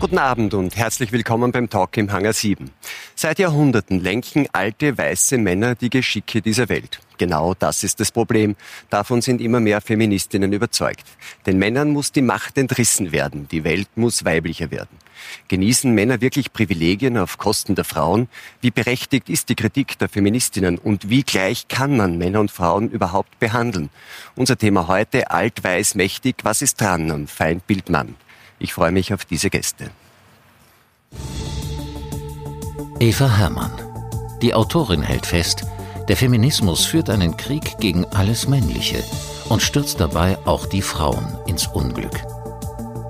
Guten Abend und herzlich willkommen beim Talk im Hangar 7. Seit Jahrhunderten lenken alte weiße Männer die Geschicke dieser Welt. Genau das ist das Problem. Davon sind immer mehr Feministinnen überzeugt. Den Männern muss die Macht entrissen werden. Die Welt muss weiblicher werden. Genießen Männer wirklich Privilegien auf Kosten der Frauen? Wie berechtigt ist die Kritik der Feministinnen? Und wie gleich kann man Männer und Frauen überhaupt behandeln? Unser Thema heute, alt, weiß, mächtig. Was ist dran am Feindbild Mann? Ich freue mich auf diese Gäste. Eva Herrmann. Die Autorin hält fest, der Feminismus führt einen Krieg gegen alles Männliche und stürzt dabei auch die Frauen ins Unglück.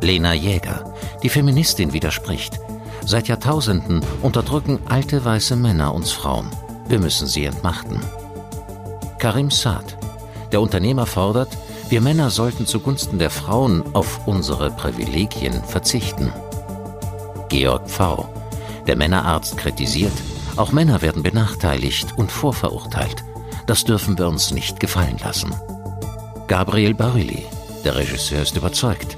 Lena Jäger, die Feministin, widerspricht. Seit Jahrtausenden unterdrücken alte weiße Männer uns Frauen. Wir müssen sie entmachten. Karim Saad, der Unternehmer fordert, wir Männer sollten zugunsten der Frauen auf unsere Privilegien verzichten. Georg Pfau, der Männerarzt, kritisiert, auch Männer werden benachteiligt und vorverurteilt. Das dürfen wir uns nicht gefallen lassen. Gabriel Barilli, der Regisseur, ist überzeugt,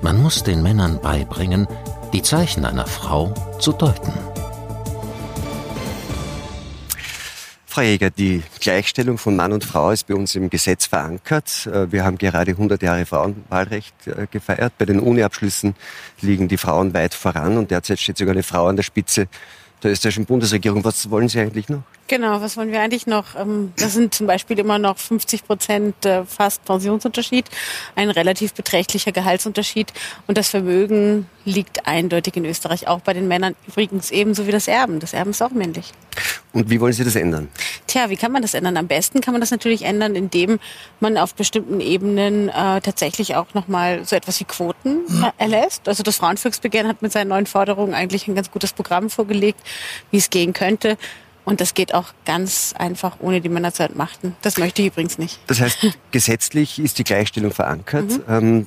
man muss den Männern beibringen, die Zeichen einer Frau zu deuten. Frau Jäger, die Gleichstellung von Mann und Frau ist bei uns im Gesetz verankert. Äh, wir haben gerade 100 Jahre Frauenwahlrecht äh, gefeiert. Bei den Uni-Abschlüssen liegen die Frauen weit voran und derzeit steht sogar eine Frau an der Spitze der österreichischen Bundesregierung. Was wollen Sie eigentlich noch? Genau, was wollen wir eigentlich noch? Ähm, das sind zum Beispiel immer noch 50 Prozent äh, fast Pensionsunterschied, ein relativ beträchtlicher Gehaltsunterschied und das Vermögen liegt eindeutig in Österreich, auch bei den Männern übrigens ebenso wie das Erben. Das Erben ist auch männlich. Und wie wollen Sie das ändern? Tja, wie kann man das ändern? Am besten kann man das natürlich ändern, indem man auf bestimmten Ebenen äh, tatsächlich auch nochmal so etwas wie Quoten erlässt. Also das Frauenvolksbegehren hat mit seinen neuen Forderungen eigentlich ein ganz gutes Programm vorgelegt, wie es gehen könnte. Und das geht auch ganz einfach ohne die Männer zu entmachten. Das möchte ich übrigens nicht. Das heißt, gesetzlich ist die Gleichstellung verankert. Mhm. Ähm,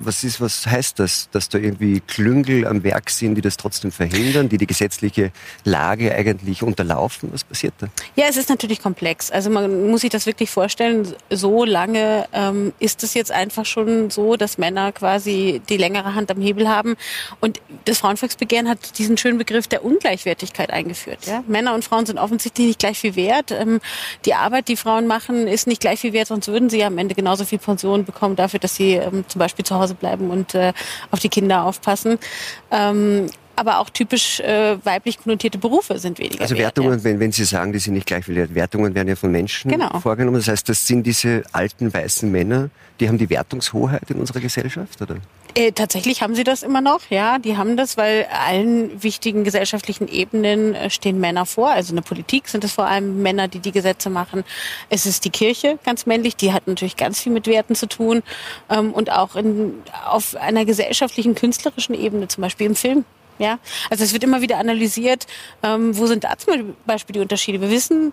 was, ist, was heißt das? Dass da irgendwie Klüngel am Werk sind, die das trotzdem verhindern, die die gesetzliche Lage eigentlich unterlaufen? Was passiert da? Ja, es ist natürlich komplex. Also man muss sich das wirklich vorstellen. So lange ähm, ist es jetzt einfach schon so, dass Männer quasi die längere Hand am Hebel haben. Und das Frauenvolksbegehren hat diesen schönen Begriff der Ungleichwertigkeit eingeführt. Ja? Männer und Frauen sind offensichtlich nicht gleich viel wert. Ähm, die Arbeit, die Frauen machen, ist nicht gleich viel wert, sonst würden sie am Ende genauso viel Pension bekommen dafür, dass sie ähm, zum Beispiel zu Hause bleiben und äh, auf die Kinder aufpassen. Ähm, aber auch typisch äh, weiblich konnotierte Berufe sind weniger. Also Wertungen, wert, ja. wenn, wenn Sie sagen, die sind nicht gleich viel wert, Wertungen werden ja von Menschen genau. vorgenommen. Das heißt, das sind diese alten weißen Männer, die haben die Wertungshoheit in unserer Gesellschaft, oder? Äh, tatsächlich haben sie das immer noch, ja, die haben das, weil allen wichtigen gesellschaftlichen Ebenen äh, stehen Männer vor. Also in der Politik sind es vor allem Männer, die die Gesetze machen. Es ist die Kirche, ganz männlich, die hat natürlich ganz viel mit Werten zu tun. Ähm, und auch in, auf einer gesellschaftlichen, künstlerischen Ebene, zum Beispiel im Film. Ja, also es wird immer wieder analysiert, ähm, wo sind da zum Beispiel die Unterschiede. Wir wissen,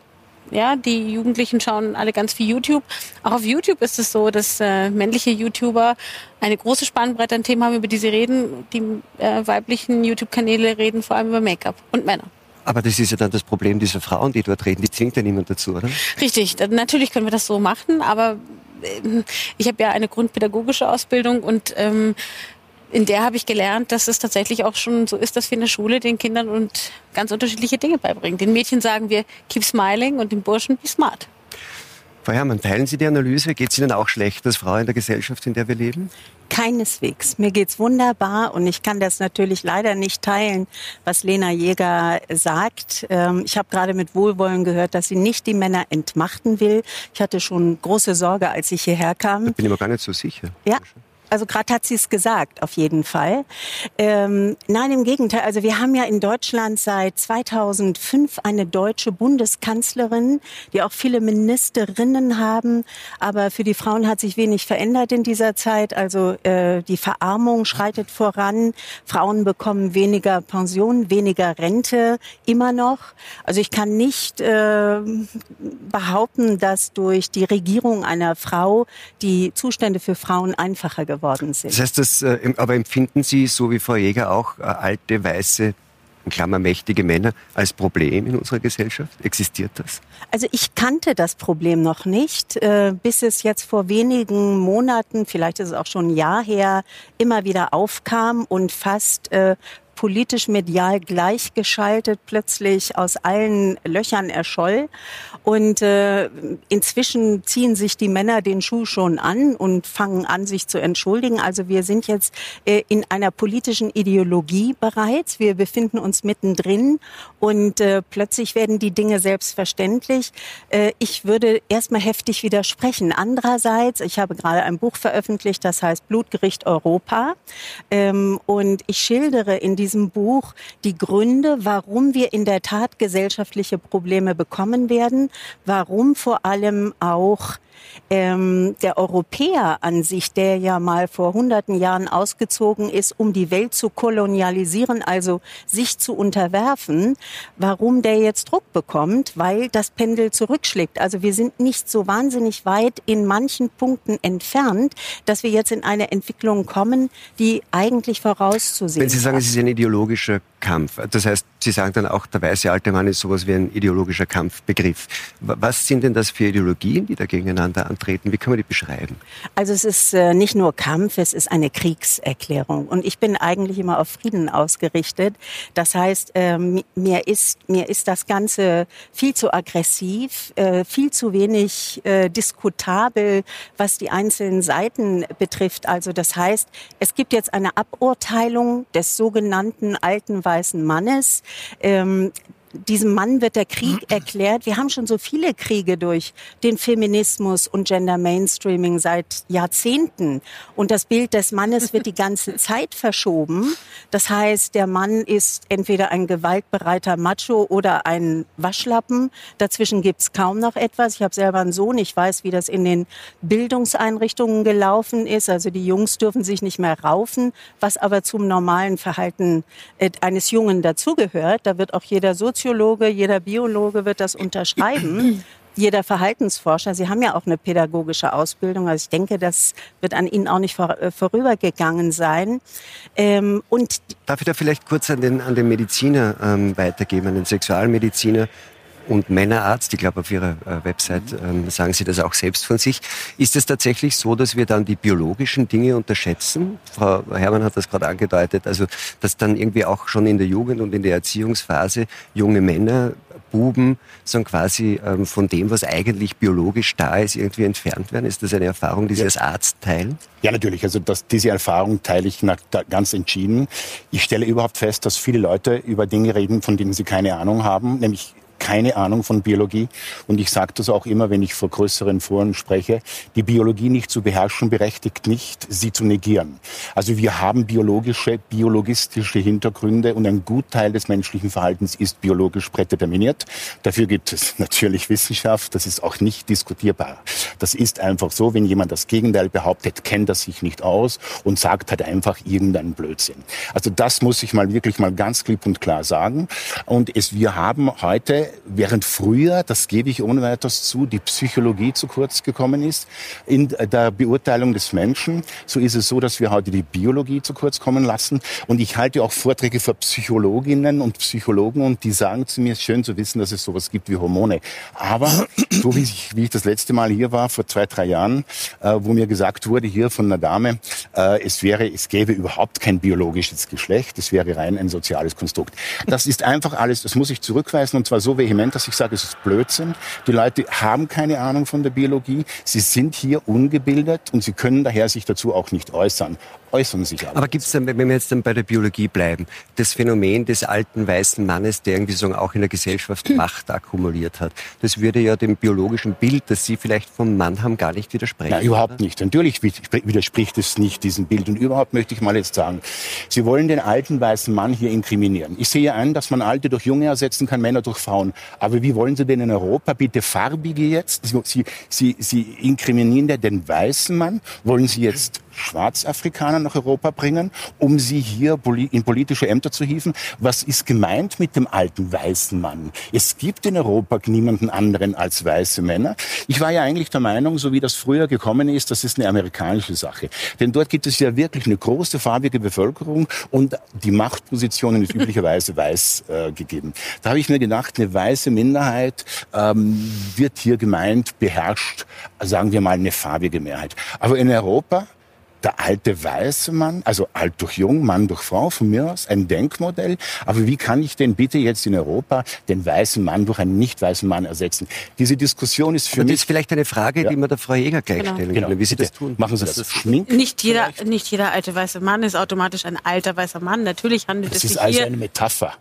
ja, die Jugendlichen schauen alle ganz viel YouTube. Auch auf YouTube ist es so, dass äh, männliche YouTuber eine große Spannbreite an Themen haben, über die sie reden. Die äh, weiblichen YouTube-Kanäle reden vor allem über Make-up und Männer. Aber das ist ja dann das Problem dieser Frauen, die dort reden. Die zwingt ja niemand dazu, oder? Richtig. Natürlich können wir das so machen, aber äh, ich habe ja eine grundpädagogische Ausbildung und ähm, in der habe ich gelernt, dass es tatsächlich auch schon so ist, dass wir in der Schule den Kindern und ganz unterschiedliche Dinge beibringen. Den Mädchen sagen wir, keep smiling und den Burschen, be smart. Frau Herrmann, teilen Sie die Analyse? Geht es Ihnen auch schlecht als Frau in der Gesellschaft, in der wir leben? Keineswegs. Mir geht's wunderbar und ich kann das natürlich leider nicht teilen, was Lena Jäger sagt. Ähm, ich habe gerade mit Wohlwollen gehört, dass sie nicht die Männer entmachten will. Ich hatte schon große Sorge, als ich hierher kam. Da bin ich mir gar nicht so sicher. Ja, also gerade hat sie es gesagt, auf jeden Fall. Ähm, nein, im Gegenteil. Also wir haben ja in Deutschland seit 2005 eine deutsche Bundeskanzlerin, die auch viele Ministerinnen haben. Aber für die Frauen hat sich wenig verändert in dieser Zeit. Also äh, die Verarmung schreitet voran. Frauen bekommen weniger Pension, weniger Rente, immer noch. Also ich kann nicht äh, behaupten, dass durch die Regierung einer Frau die Zustände für Frauen einfacher geworden geworden sind. Das heißt, das, äh, aber empfinden Sie, so wie Frau Jäger auch, äh, alte weiße in Klammer mächtige Männer, als Problem in unserer Gesellschaft? Existiert das? Also ich kannte das Problem noch nicht, äh, bis es jetzt vor wenigen Monaten, vielleicht ist es auch schon ein Jahr her, immer wieder aufkam und fast politisch medial gleichgeschaltet plötzlich aus allen Löchern erscholl. Und äh, inzwischen ziehen sich die Männer den Schuh schon an und fangen an, sich zu entschuldigen. Also wir sind jetzt äh, in einer politischen Ideologie bereits. Wir befinden uns mittendrin und äh, plötzlich werden die Dinge selbstverständlich. Äh, ich würde erstmal heftig widersprechen. Andererseits, ich habe gerade ein Buch veröffentlicht, das heißt Blutgericht Europa. Ähm, und ich schildere in diesem Buch die Gründe, warum wir in der Tat gesellschaftliche Probleme bekommen werden, warum vor allem auch ähm, der Europäer an sich, der ja mal vor hunderten Jahren ausgezogen ist, um die Welt zu kolonialisieren, also sich zu unterwerfen, warum der jetzt Druck bekommt, weil das Pendel zurückschlägt. Also wir sind nicht so wahnsinnig weit in manchen Punkten entfernt, dass wir jetzt in eine Entwicklung kommen, die eigentlich vorauszusehen ist. Wenn Sie sagen, es ist ein ideologischer Kampf, das heißt, Sie sagen dann auch, der weiße alte Mann ist sowas wie ein ideologischer Kampfbegriff. Was sind denn das für Ideologien, die da gegeneinander antreten? Wie kann man die beschreiben? Also es ist äh, nicht nur Kampf, es ist eine Kriegserklärung. Und ich bin eigentlich immer auf Frieden ausgerichtet. Das heißt, äh, mir, ist, mir ist das Ganze viel zu aggressiv, äh, viel zu wenig äh, diskutabel, was die einzelnen Seiten betrifft. Also das heißt, es gibt jetzt eine Aburteilung des sogenannten alten weißen Mannes. Ähm, diesem Mann wird der Krieg erklärt. Wir haben schon so viele Kriege durch den Feminismus und Gender Mainstreaming seit Jahrzehnten. Und das Bild des Mannes wird die ganze Zeit verschoben. Das heißt, der Mann ist entweder ein gewaltbereiter Macho oder ein Waschlappen. Dazwischen gibt's kaum noch etwas. Ich habe selber einen Sohn. Ich weiß, wie das in den Bildungseinrichtungen gelaufen ist. Also die Jungs dürfen sich nicht mehr raufen, was aber zum normalen Verhalten äh, eines Jungen dazugehört. Da wird auch jeder Soziologe Soziologe, jeder Biologe wird das unterschreiben. jeder Verhaltensforscher, Sie haben ja auch eine pädagogische Ausbildung, also ich denke, das wird an Ihnen auch nicht äh, vorübergegangen sein. Ähm, und Darf ich da vielleicht kurz an den, an den Mediziner ähm, weitergeben, an den Sexualmediziner? Und Männerarzt, ich glaube auf Ihrer äh, Website ähm, sagen Sie das auch selbst von sich. Ist es tatsächlich so, dass wir dann die biologischen Dinge unterschätzen? Frau Herrmann hat das gerade angedeutet, also dass dann irgendwie auch schon in der Jugend und in der Erziehungsphase junge Männer, Buben, so quasi ähm, von dem, was eigentlich biologisch da ist, irgendwie entfernt werden. Ist das eine Erfahrung, die Sie als Arzt teilen? Ja, natürlich. Also das, diese Erfahrung teile ich ganz entschieden. Ich stelle überhaupt fest, dass viele Leute über Dinge reden, von denen sie keine Ahnung haben, nämlich keine Ahnung von Biologie. Und ich sage das auch immer, wenn ich vor größeren Foren spreche, die Biologie nicht zu beherrschen, berechtigt nicht, sie zu negieren. Also wir haben biologische, biologistische Hintergründe und ein Gutteil des menschlichen Verhaltens ist biologisch prädeterminiert. Dafür gibt es natürlich Wissenschaft, das ist auch nicht diskutierbar. Das ist einfach so, wenn jemand das Gegenteil behauptet, kennt er sich nicht aus und sagt halt einfach irgendeinen Blödsinn. Also das muss ich mal wirklich mal ganz klipp und klar sagen. Und es, wir haben heute während früher, das gebe ich ohne weiteres zu, die Psychologie zu kurz gekommen ist in der Beurteilung des Menschen, so ist es so, dass wir heute die Biologie zu kurz kommen lassen. Und ich halte auch Vorträge für Psychologinnen und Psychologen und die sagen zu mir, es ist schön zu wissen, dass es sowas gibt wie Hormone. Aber so wie ich, wie ich das letzte Mal hier war, vor zwei, drei Jahren, äh, wo mir gesagt wurde hier von einer Dame, äh, es wäre, es gäbe überhaupt kein biologisches Geschlecht, es wäre rein ein soziales Konstrukt. Das ist einfach alles, das muss ich zurückweisen und zwar so vehement, dass ich sage, es ist Blödsinn. Die Leute haben keine Ahnung von der Biologie. Sie sind hier ungebildet und sie können daher sich dazu auch nicht äußern äußern sich aber. Aber gibt es dann, wenn wir jetzt dann bei der Biologie bleiben, das Phänomen des alten weißen Mannes, der irgendwie so auch in der Gesellschaft Macht akkumuliert hat, das würde ja dem biologischen Bild, das Sie vielleicht vom Mann haben, gar nicht widersprechen. Nein, überhaupt oder? nicht. Natürlich widerspricht es nicht diesem Bild. Und überhaupt möchte ich mal jetzt sagen, Sie wollen den alten weißen Mann hier inkriminieren. Ich sehe ein, dass man Alte durch Junge ersetzen kann, Männer durch Frauen. Aber wie wollen Sie denn in Europa bitte Farbige jetzt? Sie, Sie, Sie inkriminieren den weißen Mann? Wollen Sie jetzt Schwarzafrikaner nach Europa bringen, um sie hier in politische Ämter zu hieven. Was ist gemeint mit dem alten weißen Mann? Es gibt in Europa niemanden anderen als weiße Männer. Ich war ja eigentlich der Meinung, so wie das früher gekommen ist, das ist eine amerikanische Sache. Denn dort gibt es ja wirklich eine große farbige Bevölkerung und die Machtpositionen ist üblicherweise weiß äh, gegeben. Da habe ich mir gedacht, eine weiße Minderheit ähm, wird hier gemeint, beherrscht, sagen wir mal, eine farbige Mehrheit. Aber in Europa der alte weiße Mann, also alt durch jung, Mann durch Frau, von mir aus, ein Denkmodell. Aber wie kann ich denn bitte jetzt in Europa den weißen Mann durch einen nicht weißen Mann ersetzen? Diese Diskussion ist für Aber mich... Das ist vielleicht eine Frage, ja. die man der Frau Jäger gleich genau. stellen genau. wie Sie das tun. Machen Sie das. das Schmink nicht jeder, nicht jeder alte weiße Mann ist automatisch ein alter weißer Mann. Natürlich handelt das es sich hier... Das ist also eine Metapher.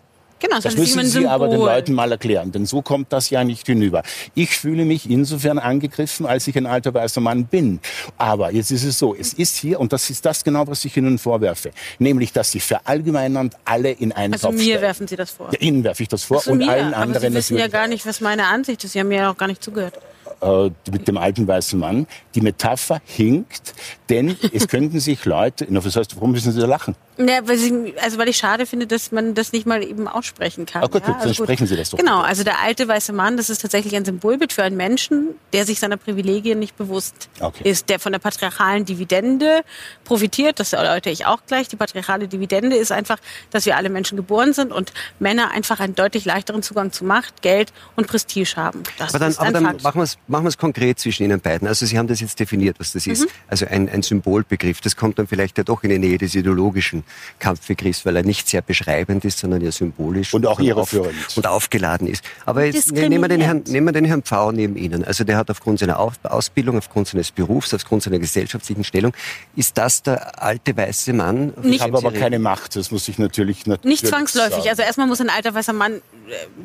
Genau, das müssen Sie aber den Leuten mal erklären, denn so kommt das ja nicht hinüber. Ich fühle mich insofern angegriffen, als ich ein alter weißer Mann bin. Aber jetzt ist es so, es ist hier, und das ist das genau, was ich Ihnen vorwerfe, nämlich, dass Sie verallgemeinern alle in einen also Topf mir stellen. werfen Sie das vor. Ja, Ihnen werfe ich das vor also und mir, allen anderen aber Sie wissen natürlich. ja gar nicht, was meine Ansicht ist. Sie haben mir ja auch gar nicht zugehört äh, mit dem alten weißen Mann. Die Metapher hinkt, denn es könnten sich Leute, na, was heißt, warum müssen Sie da lachen? Ja, weil, sie, also weil ich schade finde, dass man das nicht mal eben aussprechen kann. Ach gut, ja? dann also sprechen Sie das doch. Genau, bitte. also der alte weiße Mann, das ist tatsächlich ein Symbolbild für einen Menschen, der sich seiner Privilegien nicht bewusst Okay. ist, der von der patriarchalen Dividende profitiert. Das erläutere ich auch gleich. Die patriarchale Dividende ist einfach, dass wir alle Menschen geboren sind und Männer einfach einen deutlich leichteren Zugang zu Macht, Geld und Prestige haben. Das aber dann, ist aber dann machen wir es machen wir es konkret zwischen Ihnen beiden. Also Sie haben das jetzt definiert, was das ist. Also ein, ein Symbolbegriff. Das kommt dann vielleicht ja doch in die Nähe des ideologischen Kampfbegriffs, weil er nicht sehr beschreibend ist, sondern ja symbolisch Und auch auf, irreführend. und aufgeladen ist. Aber jetzt ne- nehmen wir den Herrn, nehmen wir den Herrn Pfau neben Ihnen. Also der hat aufgrund seiner Auf- Ausbildung, aufgrund seines Berufs, aufgrund seiner gesellschaftlichen Stellung, ist das der alte weiße Mann? Ich habe aber reden? keine Macht, das muss ich natürlich, natürlich Nicht zwangsläufig. Sagen. Also erstmal muss ein alter weißer Mann,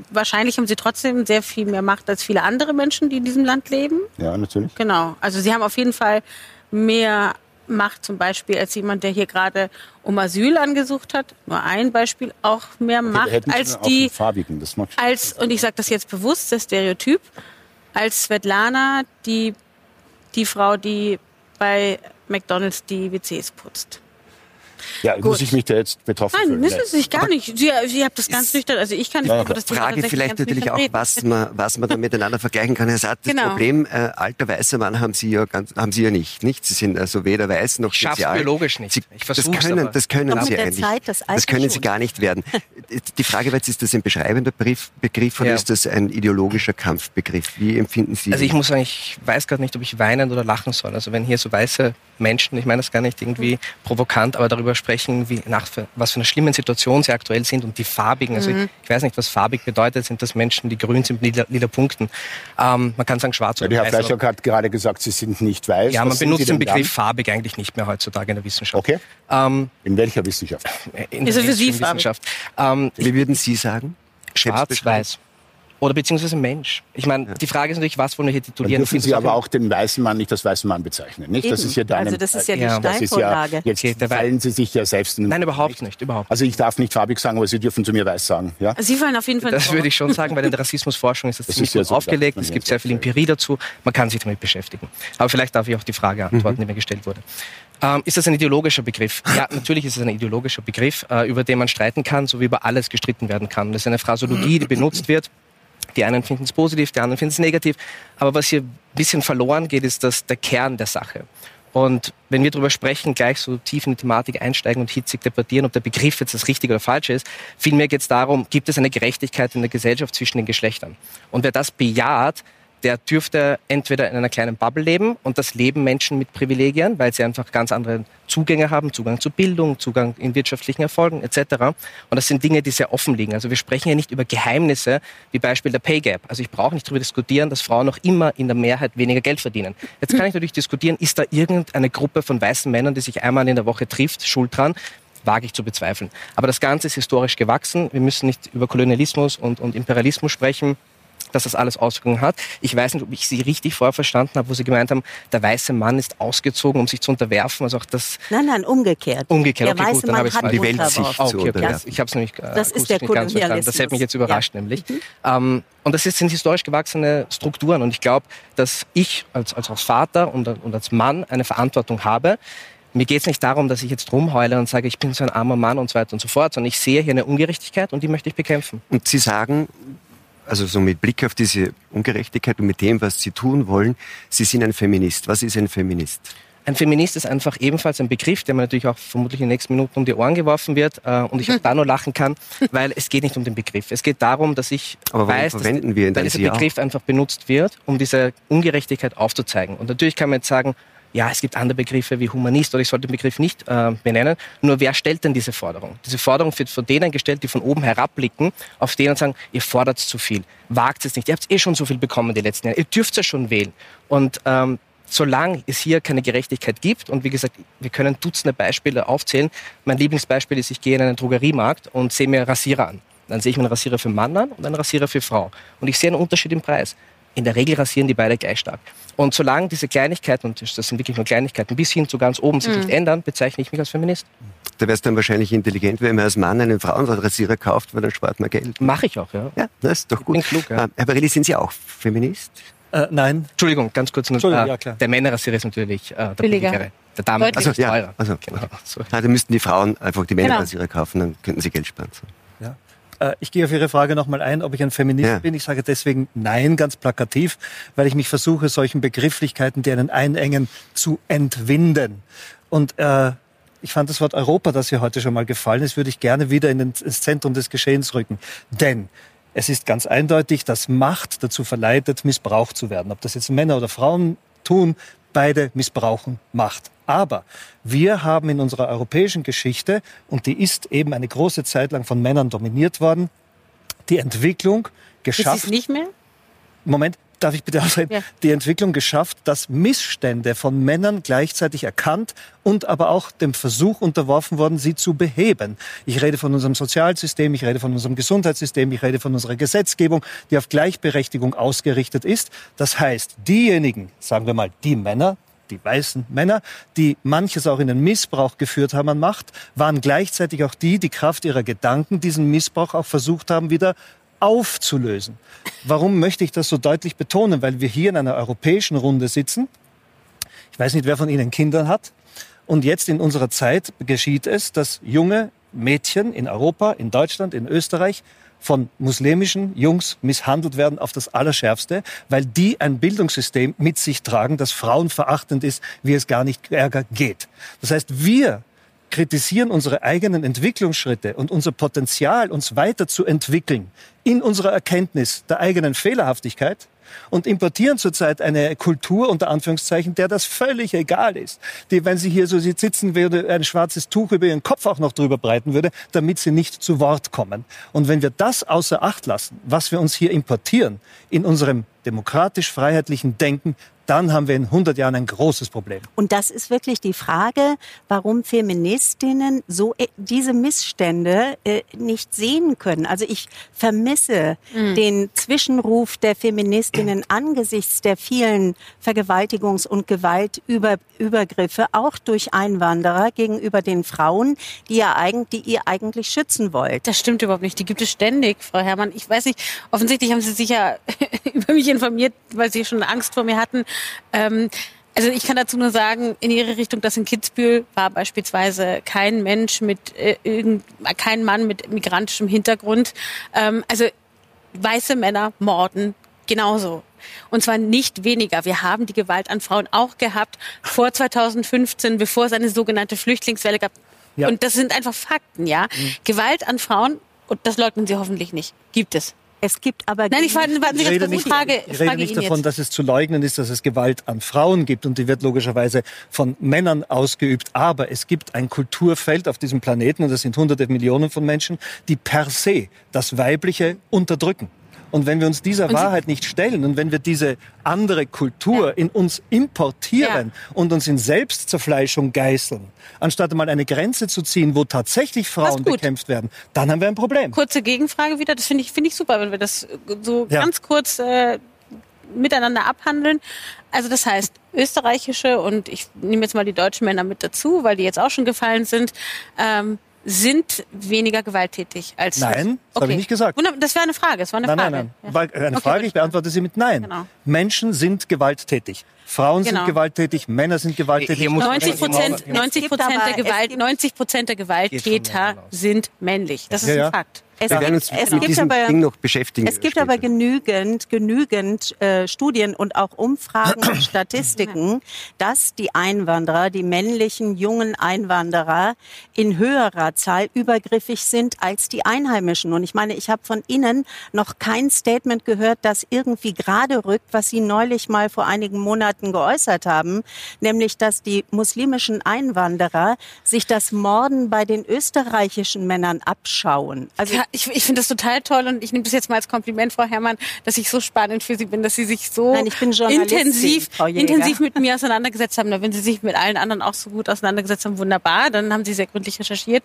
wahrscheinlich haben sie trotzdem sehr viel mehr Macht als viele andere Menschen, die in diesem Land leben. ja, natürlich. Genau. Also sie haben auf jeden Fall mehr Macht zum Beispiel als jemand, der hier gerade um Asyl angesucht hat. Nur ein Beispiel, auch mehr Macht Hätten Sie als auch die, farbigen, das mag als, und ich sage das jetzt bewusst, das Stereotyp, als Svetlana, die, die Frau, die bei McDonalds die WCs putzt. Ja, Gut. muss ich mich da jetzt betroffen Nein, fühlen? müssen Sie sich gar nicht. Sie, Sie haben das ganz nüchtern. Also ich kann nicht Ja, über das Thema Frage vielleicht natürlich auch, reden. was man, was man da miteinander vergleichen kann. Herr Satt, das Genau. Problem, äh, alter weißer Mann haben Sie ja ganz, haben Sie ja nicht, nicht? Sie sind also weder weiß noch Ich schaff's sozial. biologisch nicht. Sie, Ich das können, aber- das können Aber Sie eigentlich. Zeit, das das können Sie schon. gar nicht werden. Die Frage war jetzt, ist das ein beschreibender Begriff, Begriff oder Ja. ist das ein ideologischer Kampfbegriff? Wie empfinden Sie Also ich muss sagen, ich weiß gerade nicht, ob ich weinen oder lachen soll. Also wenn hier so weiße Menschen, ich meine das gar nicht irgendwie provokant, aber darüber sprechen, wie nach was für einer schlimmen Situation sie aktuell sind und die farbigen. Also ich, ich weiß nicht, was farbig bedeutet. Sind das Menschen, die grün sind mit lila, lila Punkten? Ähm, man kann sagen schwarz Ja, oder der Herr weiß. Fleischer aber- hat gerade gesagt, Sie sind nicht weiß. Ja, man Was benutzt den Begriff farbig eigentlich nicht mehr heutzutage in der Wissenschaft. Okay. Ähm, dann? In welcher Wissenschaft? in Ist der er für Sie? Wissenschaft. Ähm, Wie würden Sie sagen? schwarz, Selbstbeschreibung? weiß. Oder beziehungsweise Mensch. Ich meine, die Frage ist natürlich, was wollen wir hier Dann titulieren? dürfen Ich Sie aber auch den weißen Mann nicht als weißen Mann bezeichnen, nicht? Das ist ja dann Also das ist ja die Ja. das ist ja, jetzt Okay, fallen Sie sich ja selbst in den Nein, überhaupt nicht, überhaupt. Also ich darf nicht farbig sagen, aber Sie dürfen zu mir weiß sagen, ja? Sie fallen auf jeden Fall Das nicht würde ich schon sagen, weil in der Rassismusforschung ist das, Das ziemlich ist ja gut so, aufgelegt. Es gibt sehr viel Empirie dazu. Man kann sich damit beschäftigen. Aber vielleicht darf ich auch die Frage antworten, die mir gestellt wurde. Ähm, ist das ein ideologischer Begriff? Ja, natürlich ist es ein ideologischer Begriff, äh, über den man streiten kann, so wie über alles gestritten werden kann. Das ist eine Phrasologie, die benutzt wird. Die einen finden es positiv, die anderen finden es negativ. Aber was hier ein bisschen verloren geht, ist das der Kern der Sache. Und wenn wir darüber sprechen, gleich so tief in die Thematik einsteigen und hitzig debattieren, ob der Begriff jetzt das Richtige oder Falsche ist, vielmehr geht es darum, gibt es eine Gerechtigkeit in der Gesellschaft zwischen den Geschlechtern? Und wer das bejaht, der dürfte entweder in einer kleinen Bubble leben und das leben Menschen mit Privilegien, weil sie einfach ganz andere Zugänge haben, Zugang zu Bildung, Zugang in wirtschaftlichen Erfolgen etc. Und das sind Dinge, die sehr offen liegen. Also wir sprechen ja nicht über Geheimnisse, wie Beispiel der Pay Gap. Also ich brauche nicht darüber diskutieren, dass Frauen noch immer in der Mehrheit weniger Geld verdienen. Jetzt kann ich natürlich diskutieren, ist da irgendeine Gruppe von weißen Männern, die sich einmal in der Woche trifft, schuld dran? Wage ich zu bezweifeln. Aber das Ganze ist historisch gewachsen. Wir müssen nicht über Kolonialismus und, und Imperialismus sprechen dass das alles Auswirkungen hat. Ich weiß nicht, ob ich Sie richtig vorher verstanden habe, wo Sie gemeint haben, der weiße Mann ist ausgezogen, um sich zu unterwerfen. Also auch das Nein, nein, umgekehrt. umgekehrt. Der okay, weiße gut, dann Mann habe ich hat mal die Weltsicht unterworfen. zu Okay, okay. unterwerfen. Ich habe es nämlich äh, Das ist der nicht ganz verstanden. Das hätte mich jetzt überrascht, nämlich. Ähm, und das sind historisch gewachsene Strukturen. Und ich glaube, dass ich als, als, als Vater und, und als Mann eine Verantwortung habe, Mir geht es nicht darum, dass ich jetzt rumheule und sage, ich bin so ein armer Mann und so weiter und so fort, sondern ich sehe hier eine Ungerechtigkeit und die möchte ich bekämpfen. Und Sie sagen, also so mit Blick auf diese Ungerechtigkeit und mit dem, was Sie tun wollen, Sie sind ein Feminist. Was ist ein Feminist? Ein Feminist ist einfach ebenfalls ein Begriff, der mir natürlich auch vermutlich in den nächsten Minuten um die Ohren geworfen wird äh, und ich auch da nur lachen kann, weil es geht nicht um den Begriff. Es geht darum, dass ich Aber weiß, dass, weil dieser? Begriff einfach benutzt wird, um diese Ungerechtigkeit aufzuzeigen. Und natürlich kann man jetzt sagen, ja, es gibt andere Begriffe wie Humanist oder ich sollte den Begriff nicht äh, benennen. Nur wer stellt denn diese Forderung? Diese Forderung wird von denen gestellt, die von oben herabblicken, auf denen und sagen, ihr fordert zu viel, wagt es nicht, ihr habt eh schon so viel bekommen die letzten Jahre, ihr dürft ja schon wählen. Und ähm, solange es hier keine Gerechtigkeit gibt, und wie gesagt, wir können Dutzende Beispiele aufzählen. Mein Lieblingsbeispiel ist, ich gehe in einen Drogeriemarkt und sehe mir Rasierer an. Dann sehe ich mir einen Rasierer für Mann an und einen Rasierer für Frau. Und ich sehe einen Unterschied im Preis. In der Regel rasieren die beide gleich stark. Und solange diese Kleinigkeiten, und das sind wirklich nur Kleinigkeiten, bis hin zu ganz oben sich nicht ändern, bezeichne ich mich als Feminist. Da wäre es dann wahrscheinlich intelligent, wenn man als Mann einen Frauenrasierer kauft, weil dann spart man Geld. Mache ich auch, ja. Ja, das ist doch gut. bin klug, ja. Äh, Herr Barilli, sind Sie auch Feminist? Äh, nein, Entschuldigung, ganz kurz. Entschuldigung, äh, ja, klar. Der Männerrasierer ist natürlich äh, der Billiger. billigere. Der Damen also, ja, teurer. also, Genau. So. Ah, da müssten die Frauen einfach die Genau. Männerrasierer kaufen, dann könnten sie Geld sparen. So. ja. Äh, ich gehe auf Ihre Frage nochmal ein, ob ich ein Feminist Ja. bin. Ich sage deswegen nein, ganz plakativ, weil ich mich versuche, solchen Begrifflichkeiten, die einen einengen, zu entwinden. Und äh, ich fand das Wort Europa, das hier heute schon mal gefallen ist, würde ich gerne wieder in den, ins Zentrum des Geschehens rücken. Denn es ist ganz eindeutig, dass Macht dazu verleitet, missbraucht zu werden. Ob das jetzt Männer oder Frauen tun, beide missbrauchen Macht. Aber wir haben in unserer europäischen Geschichte, und die ist eben eine große Zeit lang von Männern dominiert worden, die Entwicklung Ist es geschafft. nicht mehr? Moment, darf ich bitte ausreden? Ja. Die Entwicklung geschafft, dass Missstände von Männern gleichzeitig erkannt und aber auch dem Versuch unterworfen worden, sie zu beheben. Ich rede von unserem Sozialsystem, ich rede von unserem Gesundheitssystem, ich rede von unserer Gesetzgebung, die auf Gleichberechtigung ausgerichtet ist. Das heißt, diejenigen, sagen wir mal, die Männer, die weißen Männer, die manches auch in den Missbrauch geführt haben an Macht, waren gleichzeitig auch die, die Kraft ihrer Gedanken diesen Missbrauch auch versucht haben, wieder aufzulösen. Warum möchte ich das so deutlich betonen? Weil wir hier in einer europäischen Runde sitzen. Ich weiß nicht, wer von Ihnen Kinder hat. Und jetzt in unserer Zeit geschieht es, dass junge Mädchen in Europa, in Deutschland, in Österreich von muslimischen Jungs misshandelt werden auf das Allerschärfste, weil die ein Bildungssystem mit sich tragen, das frauenverachtend ist, wie es gar nicht ärger geht. Das heißt, wir kritisieren unsere eigenen Entwicklungsschritte und unser Potenzial, uns weiterzuentwickeln in unserer Erkenntnis der eigenen Fehlerhaftigkeit und importieren zurzeit eine Kultur unter Anführungszeichen, der das völlig egal ist. Die, wenn sie hier so sitzen würde, ein schwarzes Tuch über ihren Kopf auch noch drüber breiten würde, damit sie nicht zu Wort kommen. Und wenn wir das außer Acht lassen, was wir uns hier importieren in unserem demokratisch-freiheitlichen Denken, dann haben wir in 100 Jahren ein großes Problem. Und das ist wirklich die Frage, warum Feministinnen so äh, diese Missstände äh, nicht sehen können. Also ich vermisse den Zwischenruf der Feministinnen angesichts der vielen Vergewaltigungs- und Gewaltübergriffe, auch durch Einwanderer gegenüber den Frauen, die, ja eigentlich, die ihr eigentlich schützen wollt. Das stimmt überhaupt nicht. Die gibt es ständig, Frau Herrmann. Ich weiß nicht, offensichtlich haben Sie sich ja über mich informiert, weil Sie schon Angst vor mir hatten. Ähm, also ich kann dazu nur sagen, in Ihre Richtung, das in Kitzbühel war beispielsweise kein Mensch mit äh, irgend, kein Mann mit migrantischem Hintergrund. Ähm, also weiße Männer morden genauso. Und zwar nicht weniger. Wir haben die Gewalt an Frauen auch gehabt vor 2015, bevor es eine sogenannte Flüchtlingswelle gab. Ja. Und das sind einfach Fakten, ja. Gewalt an Frauen, und das leugnen Sie hoffentlich nicht, gibt es. Es gibt aber Nein, ich warten Sie Ich rede nicht, frage, ich rede nicht davon, jetzt. dass es zu leugnen ist, dass es Gewalt an Frauen gibt und die wird logischerweise von Männern ausgeübt. Aber es gibt ein Kulturfeld auf diesem Planeten und das sind hunderte Millionen von Menschen, die per se das Weibliche unterdrücken. Und wenn wir uns dieser Wahrheit nicht stellen und wenn wir diese andere Kultur in uns importieren und uns in Selbstzerfleischung geißeln, anstatt mal eine Grenze zu ziehen, wo tatsächlich Frauen bekämpft werden, dann haben wir ein Problem. Kurze Gegenfrage wieder, das finde ich, finde ich super, wenn wir das so Ja. ganz kurz äh, miteinander abhandeln. Also das heißt, österreichische und ich nehme jetzt mal die deutschen Männer mit dazu, weil die jetzt auch schon gefallen sind, ähm, sind weniger gewalttätig als Nein, sie Okay. Habe ich nicht gesagt. Das wäre eine Frage. Das war eine nein, Frage. Nein, nein, nein. Ja. Eine okay, Frage, ich beantworte sie mit Nein. Genau. Menschen sind gewalttätig. Frauen genau. sind gewalttätig, Männer sind gewalttätig. 90 Prozent, 90 Prozent der Gewalt, 90 Prozent der Gewalttäter sind männlich. Das ist ja, ein Fakt. Es, Wir werden uns es mit diesem aber, Ding noch beschäftigen. Es gibt später. aber genügend, genügend äh, Studien und auch Umfragen und Statistiken, dass die Einwanderer, die männlichen jungen Einwanderer in höherer Zahl übergriffig sind als die Einheimischen. Und ich meine, ich habe von Ihnen noch kein Statement gehört, das irgendwie gerade rückt, was Sie neulich mal vor einigen Monaten geäußert haben, nämlich dass die muslimischen Einwanderer sich das Morden bei den österreichischen Männern abschauen. Also ja, ich, ich finde das total toll und ich nehme das jetzt mal als Kompliment, Frau Herrmann, dass ich so spannend für Sie bin, dass Sie sich so Nein, intensiv, intensiv mit mir auseinandergesetzt haben. Wenn Sie sich mit allen anderen auch so gut auseinandergesetzt haben, wunderbar. Dann haben Sie sehr gründlich recherchiert.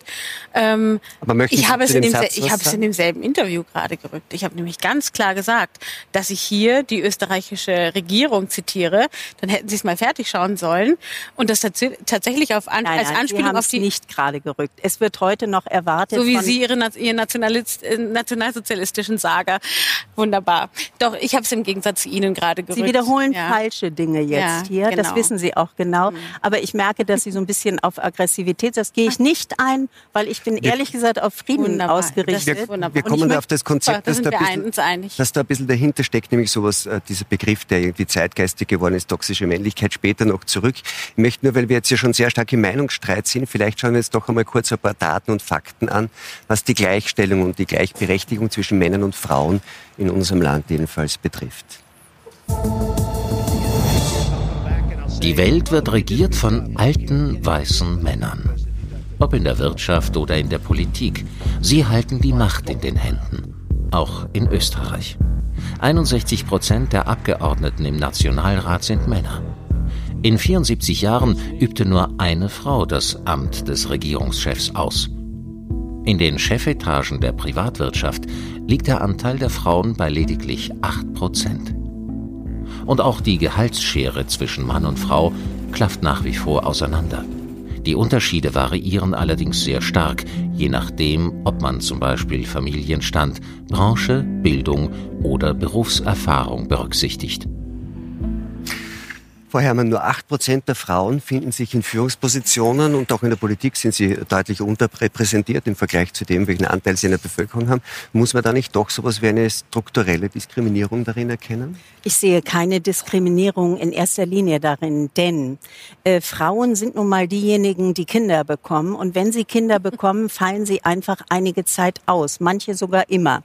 Ähm, Aber ich habe, es in, dem, ich habe es in demselben Interview gerade gerückt. Ich habe nämlich ganz klar gesagt, dass ich hier die österreichische Regierung zitiere. Dann hätten Sie es mal fertig schauen sollen und das tatsächlich auf an, nein, als Anspielung auf die nicht gerade gerückt. Es wird heute noch erwartet. So wie Sie Ihre, Ihr National äh, nationalsozialistischen Saga. Wunderbar. Doch, ich habe es im Gegensatz zu Ihnen gerade gerückt. Sie wiederholen ja. falsche Dinge jetzt ja, hier. Genau. Das wissen Sie auch genau. Mhm. Aber ich merke, dass Sie so ein bisschen auf Aggressivität, das gehe ich nicht ein, weil ich bin ehrlich gesagt auf Frieden wunderbar. ausgerichtet. Wir, wir kommen da auf das Konzept, das, da bisschen, dass da ein bisschen dahinter steckt, nämlich sowas, äh, dieser Begriff, der irgendwie zeitgeistig geworden ist, toxische Männlichkeit, später noch zurück. Ich möchte nur, weil wir jetzt ja schon sehr stark im Meinungsstreit sind, vielleicht schauen wir jetzt doch einmal kurz ein paar Daten und Fakten an, was die Gleichstellung und die Gleichberechtigung zwischen Männern und Frauen in unserem Land jedenfalls betrifft. Die Welt wird regiert von alten weißen Männern. Ob in der Wirtschaft oder in der Politik, sie halten die Macht in den Händen. Auch in Österreich. 61 Prozent der Abgeordneten im Nationalrat sind Männer. In 74 Jahren übte nur eine Frau das Amt des Regierungschefs aus. In den Chefetagen der Privatwirtschaft liegt der Anteil der Frauen bei lediglich 8 Prozent. Und auch die Gehaltsschere zwischen Mann und Frau klafft nach wie vor auseinander. Die Unterschiede variieren allerdings sehr stark, je nachdem, ob man zum Beispiel Familienstand, Branche, Bildung oder Berufserfahrung berücksichtigt. Frau Herrmann, nur acht Prozent der Frauen finden sich in Führungspositionen und auch in der Politik sind sie deutlich unterrepräsentiert im Vergleich zu dem, welchen Anteil sie in der Bevölkerung haben. Muss man da nicht doch so etwas wie eine strukturelle Diskriminierung darin erkennen? Ich sehe keine Diskriminierung in erster Linie darin, denn äh, Frauen sind nun mal diejenigen, die Kinder bekommen und wenn sie Kinder bekommen, fallen sie einfach einige Zeit aus, manche sogar immer.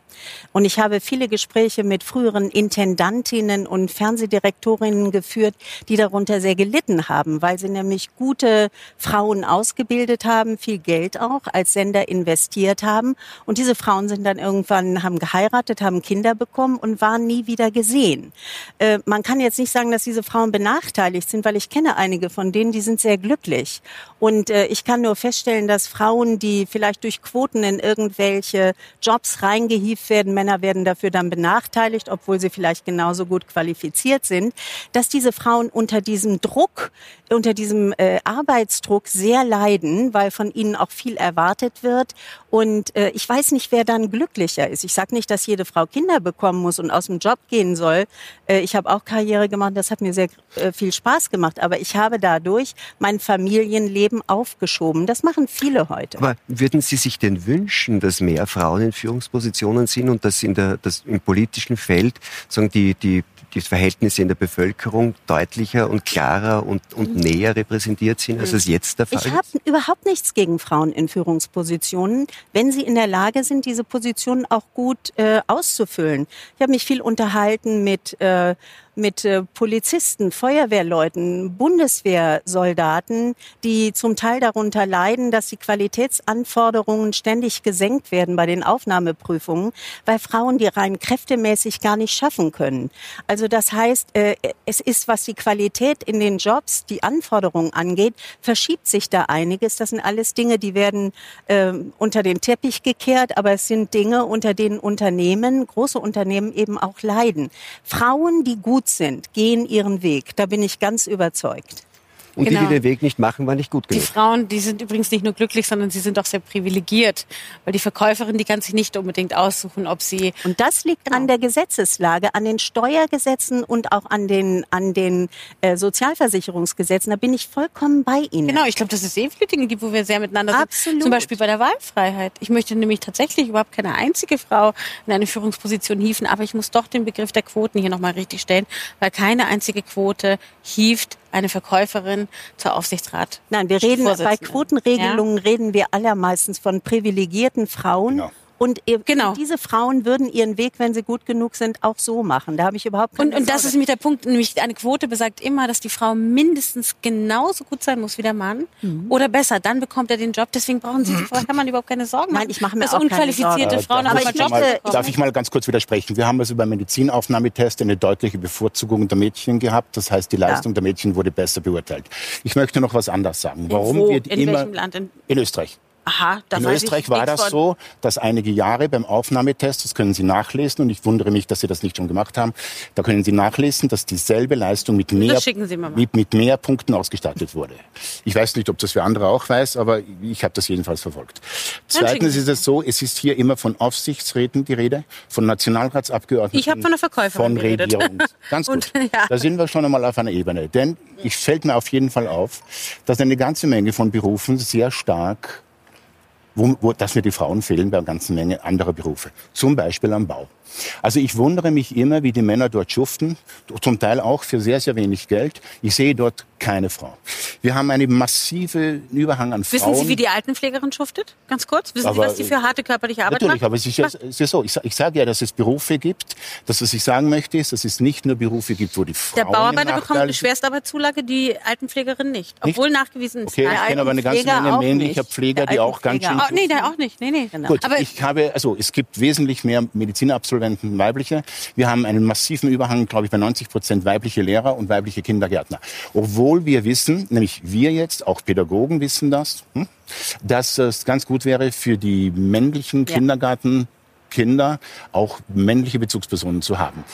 Und ich habe viele Gespräche mit früheren Intendantinnen und Fernsehdirektorinnen geführt, die darunter sehr gelitten haben, weil sie nämlich gute Frauen ausgebildet haben, viel Geld auch als Sender investiert haben. Und diese Frauen sind dann irgendwann, haben geheiratet, haben Kinder bekommen und waren nie wieder gesehen. Äh, man kann jetzt nicht sagen, dass diese Frauen benachteiligt sind, weil ich kenne einige von denen, die sind sehr glücklich. Und äh, ich kann nur feststellen, dass Frauen, die vielleicht durch Quoten in irgendwelche Jobs reingehievt werden, Männer werden dafür dann benachteiligt, obwohl sie vielleicht genauso gut qualifiziert sind, dass diese Frauen unter diesem Druck, unter diesem äh, Arbeitsdruck sehr leiden, weil von ihnen auch viel erwartet wird. Und äh, ich weiß nicht, wer dann glücklicher ist. Ich sage nicht, dass jede Frau Kinder bekommen muss und aus dem Job gehen soll. Äh, ich habe auch Karriere gemacht, das hat mir sehr äh, viel Spaß gemacht. Aber ich habe dadurch mein Familienleben aufgeschoben. Das machen viele heute. Aber würden Sie sich denn wünschen, dass mehr Frauen in Führungspositionen sind und dass in der, dass im politischen Feld sagen die, die die Verhältnisse in der Bevölkerung deutlicher und klarer und, und mhm. näher repräsentiert sind, als es jetzt der Fall ist? Ich habe überhaupt nichts gegen Frauen in Führungspositionen, wenn sie in der Lage sind, diese Positionen auch gut äh, auszufüllen. Ich habe mich viel unterhalten mit äh, mit äh, Polizisten, Feuerwehrleuten, Bundeswehrsoldaten, die zum Teil darunter leiden, dass die Qualitätsanforderungen ständig gesenkt werden bei den Aufnahmeprüfungen, weil Frauen die rein kräftemäßig gar nicht schaffen können. Also das heißt, äh, es ist, was die Qualität in den Jobs, die Anforderungen angeht, verschiebt sich da einiges. Das sind alles Dinge, die werden äh, unter den Teppich gekehrt, aber es sind Dinge, unter denen Unternehmen, große Unternehmen eben auch leiden. Frauen, die gut sind, gehen ihren Weg. Da bin ich ganz überzeugt. Und Genau. die, die den Weg nicht machen, waren nicht gut Die genug. Frauen, die sind übrigens nicht nur glücklich, sondern sie sind auch sehr privilegiert. Weil die Verkäuferin, die kann sich nicht unbedingt aussuchen, ob sie Und das liegt Genau. an der Gesetzeslage, an den Steuergesetzen und auch an den, an den äh, Sozialversicherungsgesetzen. Da bin ich vollkommen bei Ihnen. Genau, ich glaube, dass es sehr viele Dinge gibt, wo wir sehr miteinander Absolut. sind. Zum Beispiel bei der Wahlfreiheit. Ich möchte nämlich tatsächlich überhaupt keine einzige Frau in eine Führungsposition hieven, aber ich muss doch den Begriff der Quoten hier nochmal richtig stellen, weil keine einzige Quote hieft eine Verkäuferin zur Aufsichtsrat. Nein, wir reden bei. Quotenregelungen reden wir allermeistens von privilegierten Frauen. Genau. Und eben Genau. diese Frauen würden ihren Weg, wenn sie gut genug sind, auch so machen. Da habe ich überhaupt keine Und, und das Sorge. ist nämlich der Punkt, nämlich eine Quote besagt immer, dass die Frau mindestens genauso gut sein muss wie der Mann Mhm. oder besser. Dann bekommt er den Job. Deswegen brauchen Sie, Frau Herrmann, überhaupt keine Sorgen Nein, machen, ich mache mir dass auch keine unqualifizierte Sorgen. Frauen darf, noch ich Jobs mal, darf ich mal ganz kurz widersprechen? Wir haben also beim Medizinaufnahmetest eine deutliche Bevorzugung der Mädchen gehabt. Das heißt, die Leistung der Mädchen wurde besser beurteilt. Ich möchte noch was anderes sagen. Warum Wo? wird In immer welchem Land? In, in Österreich? Aha, da In Österreich ich war das von. so, dass einige Jahre beim Aufnahmetest, das können Sie nachlesen, und ich wundere mich, dass Sie das nicht schon gemacht haben, da können Sie nachlesen, dass dieselbe Leistung mit mehr, mit, mit mehr Punkten ausgestattet wurde. Ich weiß nicht, ob das für andere auch weiß, aber ich habe das jedenfalls verfolgt. Zweitens ist es so, es ist hier immer von Aufsichtsräten die Rede, von Nationalratsabgeordneten. Ich habe von einer Verkäuferin Von. Regierung. Ganz gut. Und, ja. Da sind wir schon einmal auf einer Ebene. Denn ich fällt mir auf jeden Fall auf, dass eine ganze Menge von Berufen sehr stark wo, wo, dass mir die Frauen fehlen bei einer ganzen Menge anderer Berufe. Zum Beispiel am Bau. Also ich wundere mich immer, wie die Männer dort schuften, zum Teil auch für sehr, sehr wenig Geld. Ich sehe dort keine Frau. Wir haben einen massiven Überhang an Wissen Frauen. Sie, wie die Altenpflegerin schuftet? Ganz kurz. Wissen Aber, Sie, was die für harte körperliche Arbeit Natürlich, macht? aber es ist, ja, es ist so. Ich, ich sage ja, dass es Berufe gibt. Das, was ich sagen möchte, ist, dass es nicht nur Berufe gibt, wo die Frauen Der Bauarbeiter bekommt eine. Schwerstarbeitszulage, die Altenpflegerin nicht. Nicht? Obwohl nachgewiesen ist. Okay, ich kenne aber eine ganze Menge männlicher nicht. Pfleger, die auch ganz schön... Oh, nee, der auch nicht. Nee, nee. Gut, Aber ich habe, also es gibt wesentlich mehr Medizinabsolventen weibliche. Wir haben einen massiven Überhang, glaube ich, bei 90 Prozent weibliche Lehrer und weibliche Kindergärtner. Obwohl wir wissen, nämlich wir jetzt, auch Pädagogen wissen das, hm, dass es ganz gut wäre für die männlichen Ja. Kindergartenkinder auch männliche Bezugspersonen zu haben.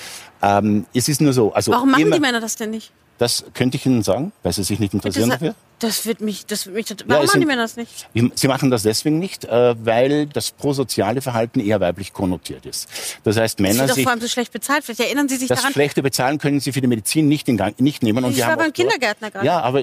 Ähm, es ist nur so, also warum machen die Männer das denn nicht? Das könnte ich Ihnen sagen, weil Sie sich nicht interessieren Das, dafür. das wird mich, das wird mich, Ja, warum es machen die sind- Männer das nicht? Sie machen das deswegen nicht, äh, weil das prosoziale Verhalten eher weiblich konnotiert ist. Das heißt, Das Männer doch sich vor allem so schlecht bezahlt. Vielleicht erinnern Sie sich das daran, schlechte Bezahlen können Sie für die Medizin nicht in Gang, nicht nehmen. Und Ich war haben beim Kindergärtner gerade. Ja, aber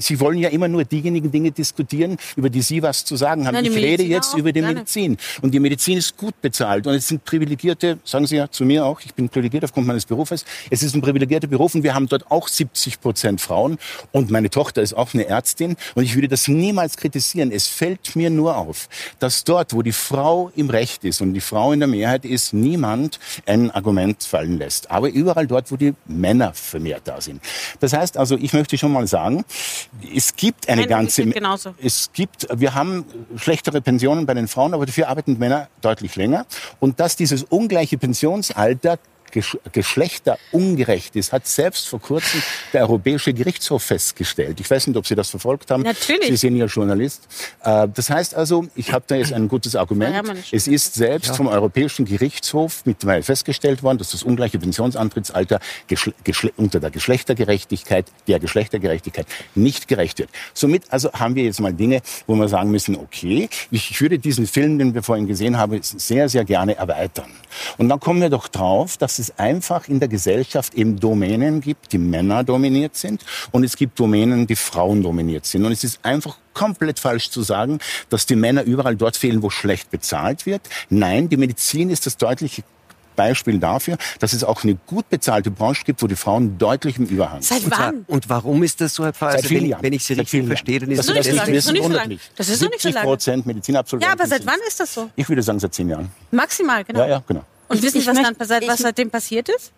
Sie, wollen ja immer nur diejenigen Dinge diskutieren, über die Sie was zu sagen haben. Nein, ich rede jetzt auch, über die gerne. Medizin. Und die Medizin ist gut bezahlt. Und es sind privilegierte, sagen Sie ja zu mir auch, ich bin privilegiert aufgrund meines Berufes. Es ist ein privilegierter Beruf und wir haben dort auch 70 Prozent Frauen. Und meine Tochter ist auch eine Ärztin. Und ich würde das niemals kritisieren. Es fällt mir nur auf, dass dort, wo die Frau im Recht ist und die Frau in der Mehrheit ist, niemand ein Argument fallen lässt. Aber überall dort, wo die Männer vermehrt da sind. Das heißt also, ich möchte schon mal sagen, es gibt eine Nein, ganze, es gibt, wir haben schlechtere Pensionen bei den Frauen, aber dafür arbeiten Männer deutlich länger. Und dass dieses ungleiche Pensionsalter geschlechterungerecht ist, hat selbst vor kurzem der Europäische Gerichtshof festgestellt. Ich weiß nicht, ob Sie das verfolgt haben. Natürlich. Sie sind ja Journalist. Äh, Das heißt also, ich habe da jetzt ein gutes Argument. Es ist selbst vom Europäischen Gerichtshof mittlerweile festgestellt worden, dass das ungleiche Pensionsantrittsalter unter der Geschlechtergerechtigkeit, der Geschlechtergerechtigkeit nicht gerecht wird. Somit also haben wir jetzt mal Dinge, wo wir sagen müssen, okay, ich würde diesen Film, den wir vorhin gesehen haben, sehr, sehr gerne erweitern. Und dann kommen wir doch drauf, dass es einfach in der Gesellschaft eben Domänen gibt, die Männer dominiert sind und es gibt Domänen, die Frauen dominiert sind. Und es ist einfach komplett falsch zu sagen, dass die Männer überall dort fehlen, wo schlecht bezahlt wird. Nein, die Medizin ist das deutliche Beispiel dafür, dass es auch eine gut bezahlte Branche gibt, wo die Frauen deutlich im Überhang sind. Seit Und, zwar, wann? und warum ist das so, Herr Pfarrer? Seit Also wenn, Jahren. wenn ich Sie richtig verstehe, dann ist Dass Das das noch nicht so lange. Das ist noch nicht so 70 lange. Prozent Medizinabsolventen. Ja, aber seit wann ist das so? Ich würde sagen, seit zehn Jahren. Maximal, genau. Ja, ja, genau. Und wissen Sie, was, dann, seit, was seitdem passiert ist?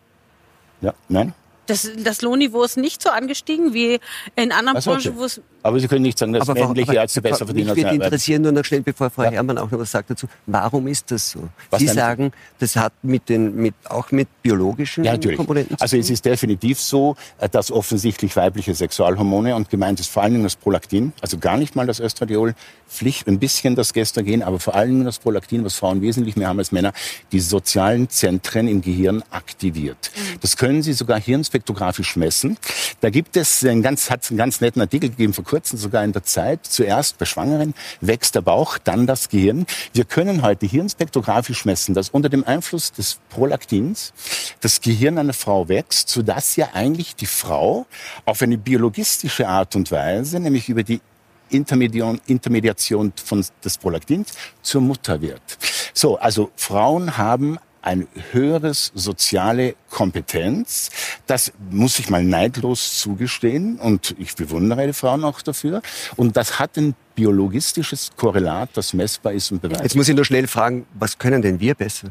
Ja, nein? Das, das Lohnniveau ist nicht so angestiegen wie in anderen Also, okay. Branchen, wo es Aber Sie können nicht sagen, dass Aber warum- männliche aber- Ärzte besser verdienen als Mich würde interessieren, nur noch schnell, bevor Frau Ja. Herrmann auch noch was sagt dazu. Warum ist das so? Was Sie sagen, das hat mit den, mit, auch mit biologischen Ja, natürlich. Komponenten zu Also es tun? ist definitiv so, äh, dass offensichtlich weibliche Sexualhormone und gemeint ist vor allen Dingen das Prolaktin, also gar nicht mal das Östradiol, Pflicht, ein bisschen das Gestagen, aber vor allen Dingen das Prolaktin, was Frauen wesentlich mehr haben als Männer, die sozialen Zentren im Gehirn aktiviert. Mhm. Das können Sie sogar spektrografisch messen. Da gibt es einen ganz, hat einen ganz netten Artikel gegeben vor kurzem, sogar in der Zeit. Zuerst bei Schwangeren wächst der Bauch, dann das Gehirn. Wir können heute hirnspektrografisch messen, dass unter dem Einfluss des Prolaktins das Gehirn einer Frau wächst, sodass ja eigentlich die Frau auf eine biologistische Art und Weise, nämlich über die Intermediation von des Prolaktins zur Mutter wird. So, also Frauen haben eine höheres soziale Kompetenz. Das muss ich mal neidlos zugestehen und ich bewundere die Frauen auch dafür. Und das hat ein biologistisches Korrelat, das messbar ist und beweisbar. Jetzt muss ich nur schnell fragen, was können denn wir besser?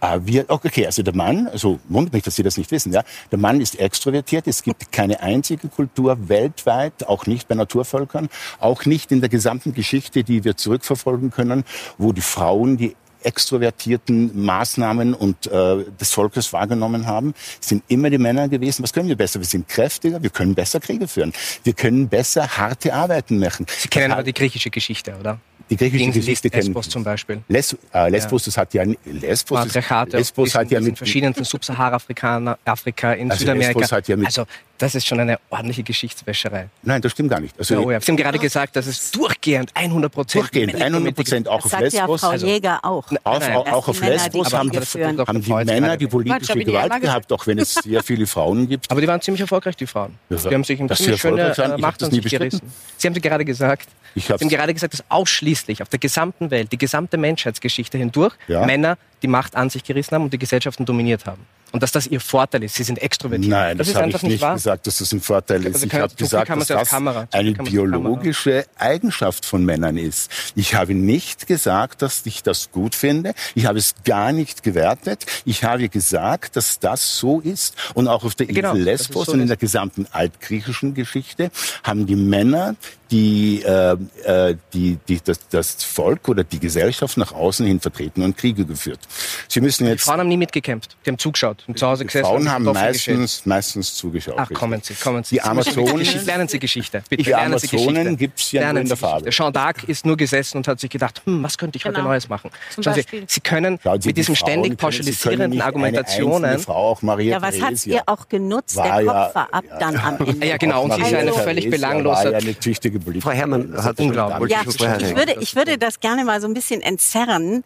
Ah, wir, okay, also der Mann, also wundert mich, dass Sie das nicht wissen, ja. Der Mann ist extrovertiert. Es gibt keine einzige Kultur weltweit, auch nicht bei Naturvölkern, auch nicht in der gesamten Geschichte, die wir zurückverfolgen können, wo die Frauen die extrovertierten Maßnahmen und äh, des Volkes wahrgenommen haben, sind immer die Männer gewesen. Was können wir besser? Wir sind kräftiger, wir können besser Kriege führen, wir können besser harte Arbeiten machen. Sie kennen aber die griechische Geschichte, oder? Die griechische Gegen Geschichte kennen Lesbos zum Beispiel. Les, äh, Lesbos, ja. das hat ja Lesbos, ist, Lesbos hat ja mit verschiedenen Subsahara-Afrika Afrika in also Südamerika. Lesbos hat ja mit also das ist schon eine ordentliche Geschichtswäscherei. Nein, das stimmt gar nicht. Also, oh ja. Sie haben gerade gesagt, dass es durchgehend 100 Prozent. Durchgehend 100 Prozent auch das auf Lesbos. Ja Frau Jäger auch. Auf, nein, nein, auch auf Lesbos haben die, haben die Männer die politische Gewalt gehabt, auch wenn es sehr viele Frauen gibt. Aber die waren ziemlich erfolgreich, die Frauen. Die haben sich eine ziemlich schöne äh, Macht an sich gerissen. Sie haben gerade gesagt, Sie haben gerade gesagt, dass ausschließlich auf der gesamten Welt, die gesamte Menschheitsgeschichte hindurch ja. Männer die Macht an sich gerissen haben und die Gesellschaften dominiert haben. Und dass das ihr Vorteil ist. Sie sind extrovertiert. Nein, das, das habe ich nicht wahr. gesagt, dass das ein Vorteil ist. Also ich habe gesagt, dass das eine biologische Eigenschaft von Männern ist. Ich habe nicht gesagt, dass ich das gut finde. Ich habe es gar nicht gewertet. Ich habe gesagt, dass das so ist. Und auch auf der Insel genau, Lesbos so und in der gesamten altgriechischen Geschichte haben die Männer die, äh, äh, die, die das, das Volk oder die Gesellschaft nach außen hin vertreten und Kriege geführt. Sie müssen jetzt. Die Frauen haben nie mitgekämpft. Die haben zugeschaut und zu Hause gesessen. Die Frauen haben meistens, meistens zugeschaut. Ach, kommen Sie, kommen Sie. Die Amazonen. lernen Sie Geschichte. Bitte, die lernen Amazonen gibt es ja lernen nur in der Farbe. Jean d'Arc ist nur gesessen und hat sich gedacht, hm, was könnte ich genau. heute Neues machen? Schauen Sie, Sie können Sie mit diesen ständig pauschalisierenden Argumentationen. Frau, auch Maria ja, was hat ihr auch genutzt? Der Kopf ja, war ab dann am Ende. Ja, genau. Und sie ist eine völlig belanglose. Frau Herrmann, hat unglaublich. Ja, ich würde, ich würde das gerne mal so ein bisschen entzerren.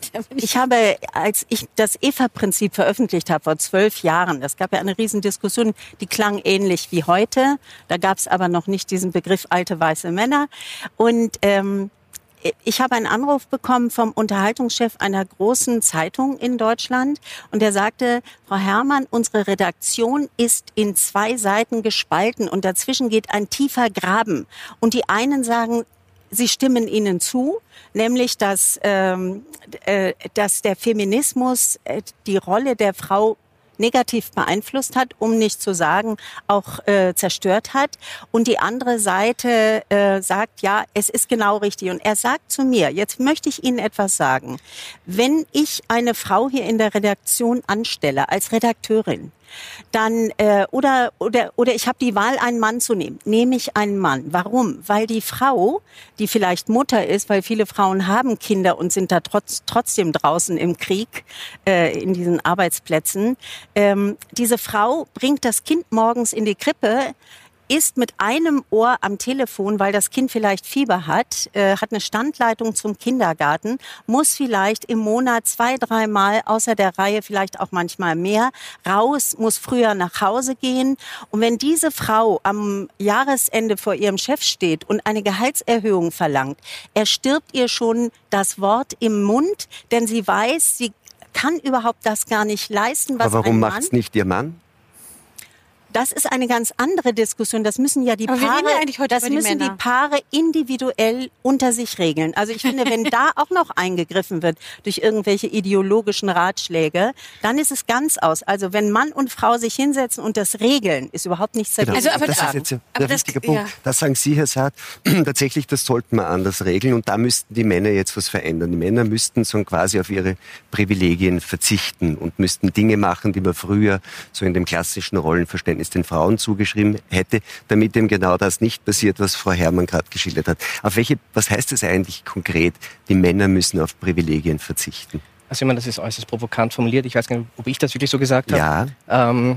Ich habe, als ich das EVA-Prinzip veröffentlicht habe vor zwölf Jahren, das gab ja eine Riesendiskussion, die klang ähnlich wie heute. Da gab es aber noch nicht diesen Begriff alte weiße Männer. Und ähm, ich habe einen Anruf bekommen vom Unterhaltungschef einer großen Zeitung in Deutschland und der sagte, Frau Herrmann, unsere Redaktion ist in zwei Seiten gespalten und dazwischen geht ein tiefer Graben. Und die einen sagen, sie stimmen ihnen zu, nämlich dass, ähm, äh, dass der Feminismus äh, die Rolle der Frau negativ beeinflusst hat, um nicht zu sagen auch äh, zerstört hat. Und die andere Seite äh, sagt, ja, es ist genau richtig. Und er sagt zu mir, jetzt möchte ich Ihnen etwas sagen. Wenn ich eine Frau hier in der Redaktion anstelle als Redakteurin, dann äh, oder oder oder ich habe die Wahl, einen Mann zu nehmen. Nehme ich einen Mann. Warum? Weil die Frau, die vielleicht Mutter ist, weil viele Frauen haben Kinder und sind da trotz, trotzdem draußen im Krieg äh, in diesen Arbeitsplätzen. Ähm, diese Frau bringt das Kind morgens in die Krippe ist mit einem Ohr am Telefon, weil das Kind vielleicht Fieber hat, äh, hat eine Standleitung zum Kindergarten, muss vielleicht im Monat zwei, dreimal außer der Reihe, vielleicht auch manchmal mehr, raus, muss früher nach Hause gehen. Und wenn diese Frau am Jahresende vor ihrem Chef steht und eine Gehaltserhöhung verlangt, erstirbt ihr schon das Wort im Mund, denn sie weiß, sie kann überhaupt das gar nicht leisten, was Aber warum macht es nicht ihr Mann? Das ist eine ganz andere Diskussion. Das müssen ja die Paare, ja das die müssen Männer. die Paare individuell unter sich regeln. Also ich finde, wenn da auch noch eingegriffen wird durch irgendwelche ideologischen Ratschläge, dann ist es ganz aus. Also wenn Mann und Frau sich hinsetzen und das regeln, ist überhaupt nichts dagegen. Genau. Also, aber das ist jetzt ein der wichtige Punkt. Ja. Das sagen Sie, Herr Saad, tatsächlich, das sollten wir anders regeln und da müssten die Männer jetzt was verändern. Die Männer müssten so quasi auf ihre Privilegien verzichten und müssten Dinge machen, die man früher so in dem klassischen Rollenverständnis es den Frauen zugeschrieben hätte, damit eben genau das nicht passiert, was Frau Herrmann gerade geschildert hat. Auf welche, was heißt das eigentlich konkret? Die Männer müssen auf Privilegien verzichten. Also ich meine, das ist äußerst provokant formuliert. Ich weiß gar nicht, ob ich das wirklich so gesagt habe. Ja. Ähm,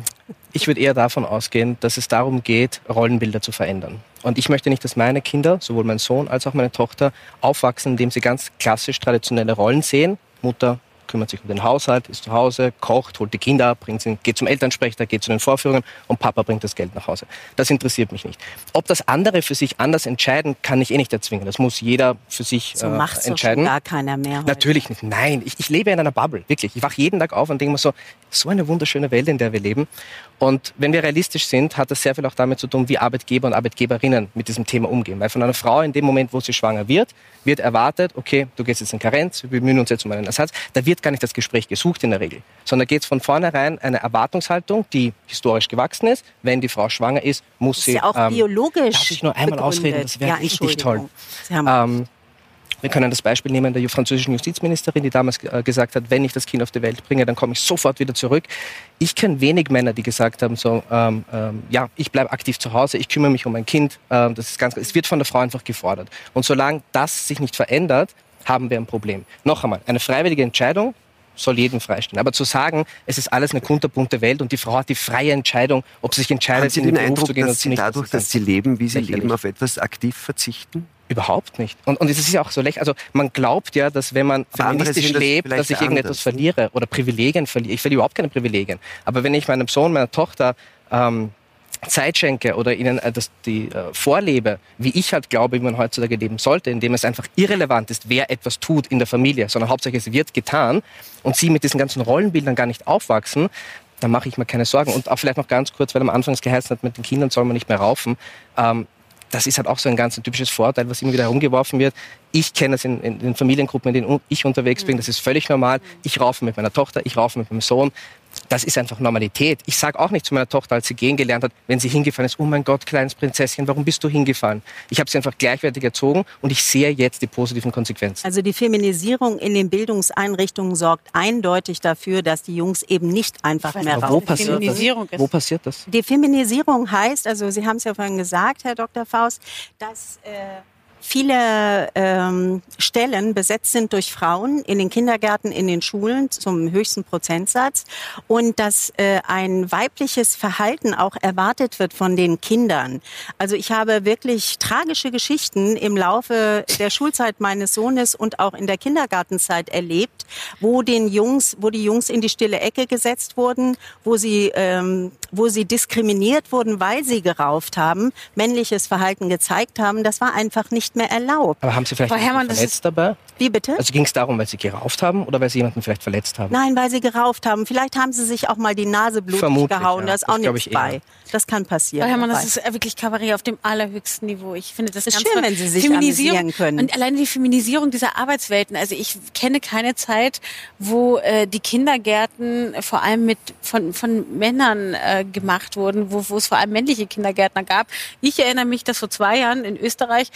ich würde eher davon ausgehen, dass es darum geht, Rollenbilder zu verändern. Und ich möchte nicht, dass meine Kinder, sowohl mein Sohn als auch meine Tochter, aufwachsen, indem sie ganz klassisch traditionelle Rollen sehen. Mutter, kümmert sich um den Haushalt, ist zu Hause, kocht, holt die Kinder ab, bringt sie, geht zum Elternsprecher, geht zu den Vorführungen und Papa bringt das Geld nach Hause. Das interessiert mich nicht. Ob das andere für sich anders entscheiden, kann ich eh nicht erzwingen. Das muss jeder für sich So äh, macht's entscheiden. schon gar keiner mehr. heute. Natürlich nicht. Nein, ich, ich lebe in einer Bubble, wirklich. Ich wache jeden Tag auf und denke mir so, so eine wunderschöne Welt, in der wir leben. Und wenn wir realistisch sind, hat das sehr viel auch damit zu tun, wie Arbeitgeber und Arbeitgeberinnen mit diesem Thema umgehen. Weil von einer Frau in dem Moment, wo sie schwanger wird, wird erwartet, okay, du gehst jetzt in Karenz, wir bemühen uns jetzt um einen Ersatz. Da wird gar nicht das Gespräch gesucht in der Regel, sondern geht es von vornherein eine Erwartungshaltung, die historisch gewachsen ist. Wenn die Frau schwanger ist, muss Das sie... ist ja auch ähm, biologisch. Darf ich nur einmal begründet. ausreden? Das wäre ja, richtig toll. Sie haben Ähm, wir können das Beispiel nehmen der französischen Justizministerin, die damals äh, gesagt hat, wenn ich das Kind auf die Welt bringe, dann komme ich sofort wieder zurück. Ich kenne wenig Männer, die gesagt haben, so, ähm, ähm, ja, ich bleibe aktiv zu Hause, ich kümmere mich um mein Kind. Ähm, das ist ganz, es wird von der Frau einfach gefordert. Und solange das sich nicht verändert, haben wir ein Problem. Noch einmal, eine freiwillige Entscheidung soll jedem freistehen. Aber zu sagen, es ist alles eine kunterbunte Welt und die Frau hat die freie Entscheidung, ob sie sich entscheidet, Sie in den den Beruf Eindruck, zu gehen oder nicht, dadurch, dass Sie leben, wie Sie leben, auf etwas aktiv verzichten? Überhaupt nicht. Und, und es ist ja auch so leicht. Also man glaubt ja, dass wenn man Aber feministisch das lebt, dass ich irgendetwas anders, verliere oder Privilegien verliere. Ich verliere überhaupt keine Privilegien. Aber wenn ich meinem Sohn, meiner Tochter ähm, Zeit schenke oder ihnen äh, das, die äh, vorlebe, wie ich halt glaube, wie man heutzutage leben sollte, indem es einfach irrelevant ist, wer etwas tut in der Familie, sondern hauptsächlich es wird getan und sie mit diesen ganzen Rollenbildern gar nicht aufwachsen, dann mache ich mir keine Sorgen. Und auch vielleicht noch ganz kurz, weil am Anfang es geheißen hat, mit den Kindern soll man nicht mehr raufen. Ähm, das ist halt auch so ein ganz typisches Vorteil, was immer wieder herumgeworfen wird. Ich kenne es in, in den Familiengruppen, in denen ich unterwegs bin. Das ist völlig normal. Ich raufe mit meiner Tochter, ich raufe mit meinem Sohn. Das ist einfach Normalität. Ich sage auch nicht zu meiner Tochter, als sie gehen gelernt hat, wenn sie hingefallen ist, oh mein Gott, kleines Prinzesschen, warum bist du hingefallen? Ich habe sie einfach gleichwertig erzogen und ich sehe jetzt die positiven Konsequenzen. Also die Feminisierung in den Bildungseinrichtungen sorgt eindeutig dafür, dass die Jungs eben nicht einfach weiß mehr Aber wo passiert das? Feminisierung ist. Wo passiert das? Die Feminisierung heißt, also Sie haben es ja vorhin gesagt, Herr Dr. Faust, dass äh, viele ähm, Stellen besetzt sind durch Frauen in den Kindergärten, in den Schulen zum höchsten Prozentsatz und dass äh, ein weibliches Verhalten auch erwartet wird von den Kindern. Also ich habe wirklich tragische Geschichten im Laufe der Schulzeit meines Sohnes und auch in der Kindergartenzeit erlebt, wo den Jungs, wo die Jungs in die stille Ecke gesetzt wurden, wo sie, ähm, wo sie diskriminiert wurden, weil sie gerauft haben, männliches Verhalten gezeigt haben. Das war einfach nicht mehr erlaubt. Aber haben Sie vielleicht Frau Herrmann, das verletzt dabei? Wie bitte? Also ging es darum, weil Sie gerauft haben oder weil Sie jemanden vielleicht verletzt haben? Nein, weil sie gerauft haben. Vielleicht haben sie sich auch mal die Nase blutig Vermutlich, gehauen. ja. Da ist Das auch nichts ich eher. bei. Das kann passieren. Frau Herrmann, das dabei. ist äh, wirklich Kabarett auf dem allerhöchsten Niveau. Ich finde das Ist ganz schön, toll. wenn Sie sich Feminisierung können. Und alleine die Feminisierung dieser Arbeitswelten. Also ich kenne keine Zeit, wo äh, die Kindergärten vor allem mit von, von Männern äh, gemacht wurden, wo, wo es vor allem männliche Kindergärtner gab. Ich erinnere mich, dass vor zwei Jahren in Österreich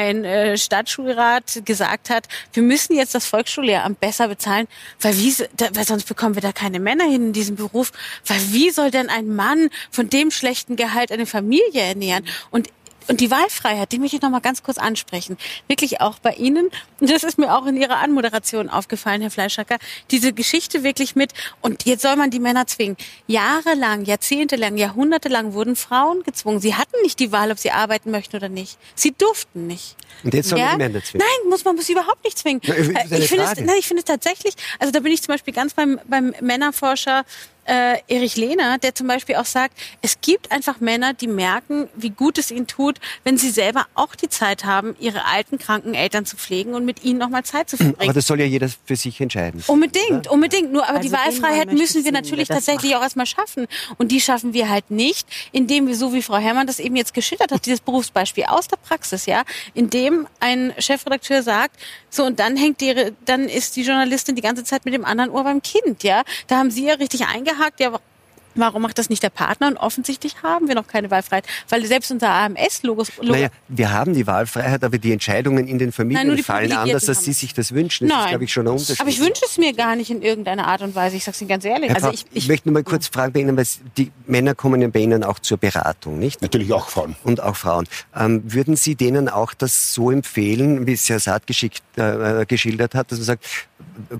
ein äh, Stadtschulrat gesagt hat, wir müssen jetzt das Volksschullehramt besser bezahlen, weil, wie, da, weil sonst bekommen wir da keine Männer hin in diesem Beruf. Weil wie soll denn ein Mann von dem schlechten Gehalt eine Familie ernähren? Und und die Wahlfreiheit, die möchte ich noch mal ganz kurz ansprechen. Wirklich auch bei Ihnen. Und das ist mir auch in Ihrer Anmoderation aufgefallen, Herr Fleischacker. Diese Geschichte wirklich mit, und jetzt soll man die Männer zwingen. Jahrelang, jahrzehntelang, jahrhundertelang wurden Frauen gezwungen. Sie hatten nicht die Wahl, ob sie arbeiten möchten oder nicht. Sie durften nicht. Und jetzt sollen wir die Männer zwingen. Nein, muss man muss sie überhaupt nicht zwingen. Na, Äh, ich finde es, nein, ich finde es tatsächlich, also da bin ich zum Beispiel ganz beim, beim Männerforscher äh, Erich Lehner, der zum Beispiel auch sagt, es gibt einfach Männer, die merken, wie gut es ihnen tut, wenn sie selber auch die Zeit haben, ihre alten, kranken Eltern zu pflegen und mit ihnen nochmal Zeit zu Aber verbringen. das soll ja jeder für sich entscheiden. Unbedingt, unbedingt. Nur, aber Also die Wahlfreiheit müssen wir natürlich tatsächlich auch erstmal schaffen. Und die schaffen wir halt nicht, indem wir, so wie Frau Herrmann das eben jetzt geschildert hat, dieses Berufsbeispiel aus der Praxis, ja, indem ein Chefredakteur sagt, so und dann hängt die, dann ist die Journalistin die ganze Zeit mit dem anderen Ohr beim Kind, ja. Da haben Sie ja richtig eingehakt, ja, Warum macht das nicht der Partner? Und offensichtlich haben wir noch keine Wahlfreiheit, weil selbst unser AMS-Logos. Naja, wir haben die Wahlfreiheit, aber die Entscheidungen in den Familien Nein, fallen anders, als Sie sich das wünschen. Das Nein. ist, glaube ich, schon ein Unterschied. Aber ich wünsche es mir gar nicht in irgendeiner Art und Weise. Ich sage es Ihnen ganz ehrlich. Herr Also ich, ich ich, möchte nur mal kurz fragen bei Ihnen, weil die Männer kommen ja bei Ihnen auch zur Beratung, nicht? Natürlich auch Frauen. Und auch Frauen. Ähm, würden Sie denen auch das so empfehlen, wie es Herr Saad geschickt, äh, geschildert hat, dass man sagt,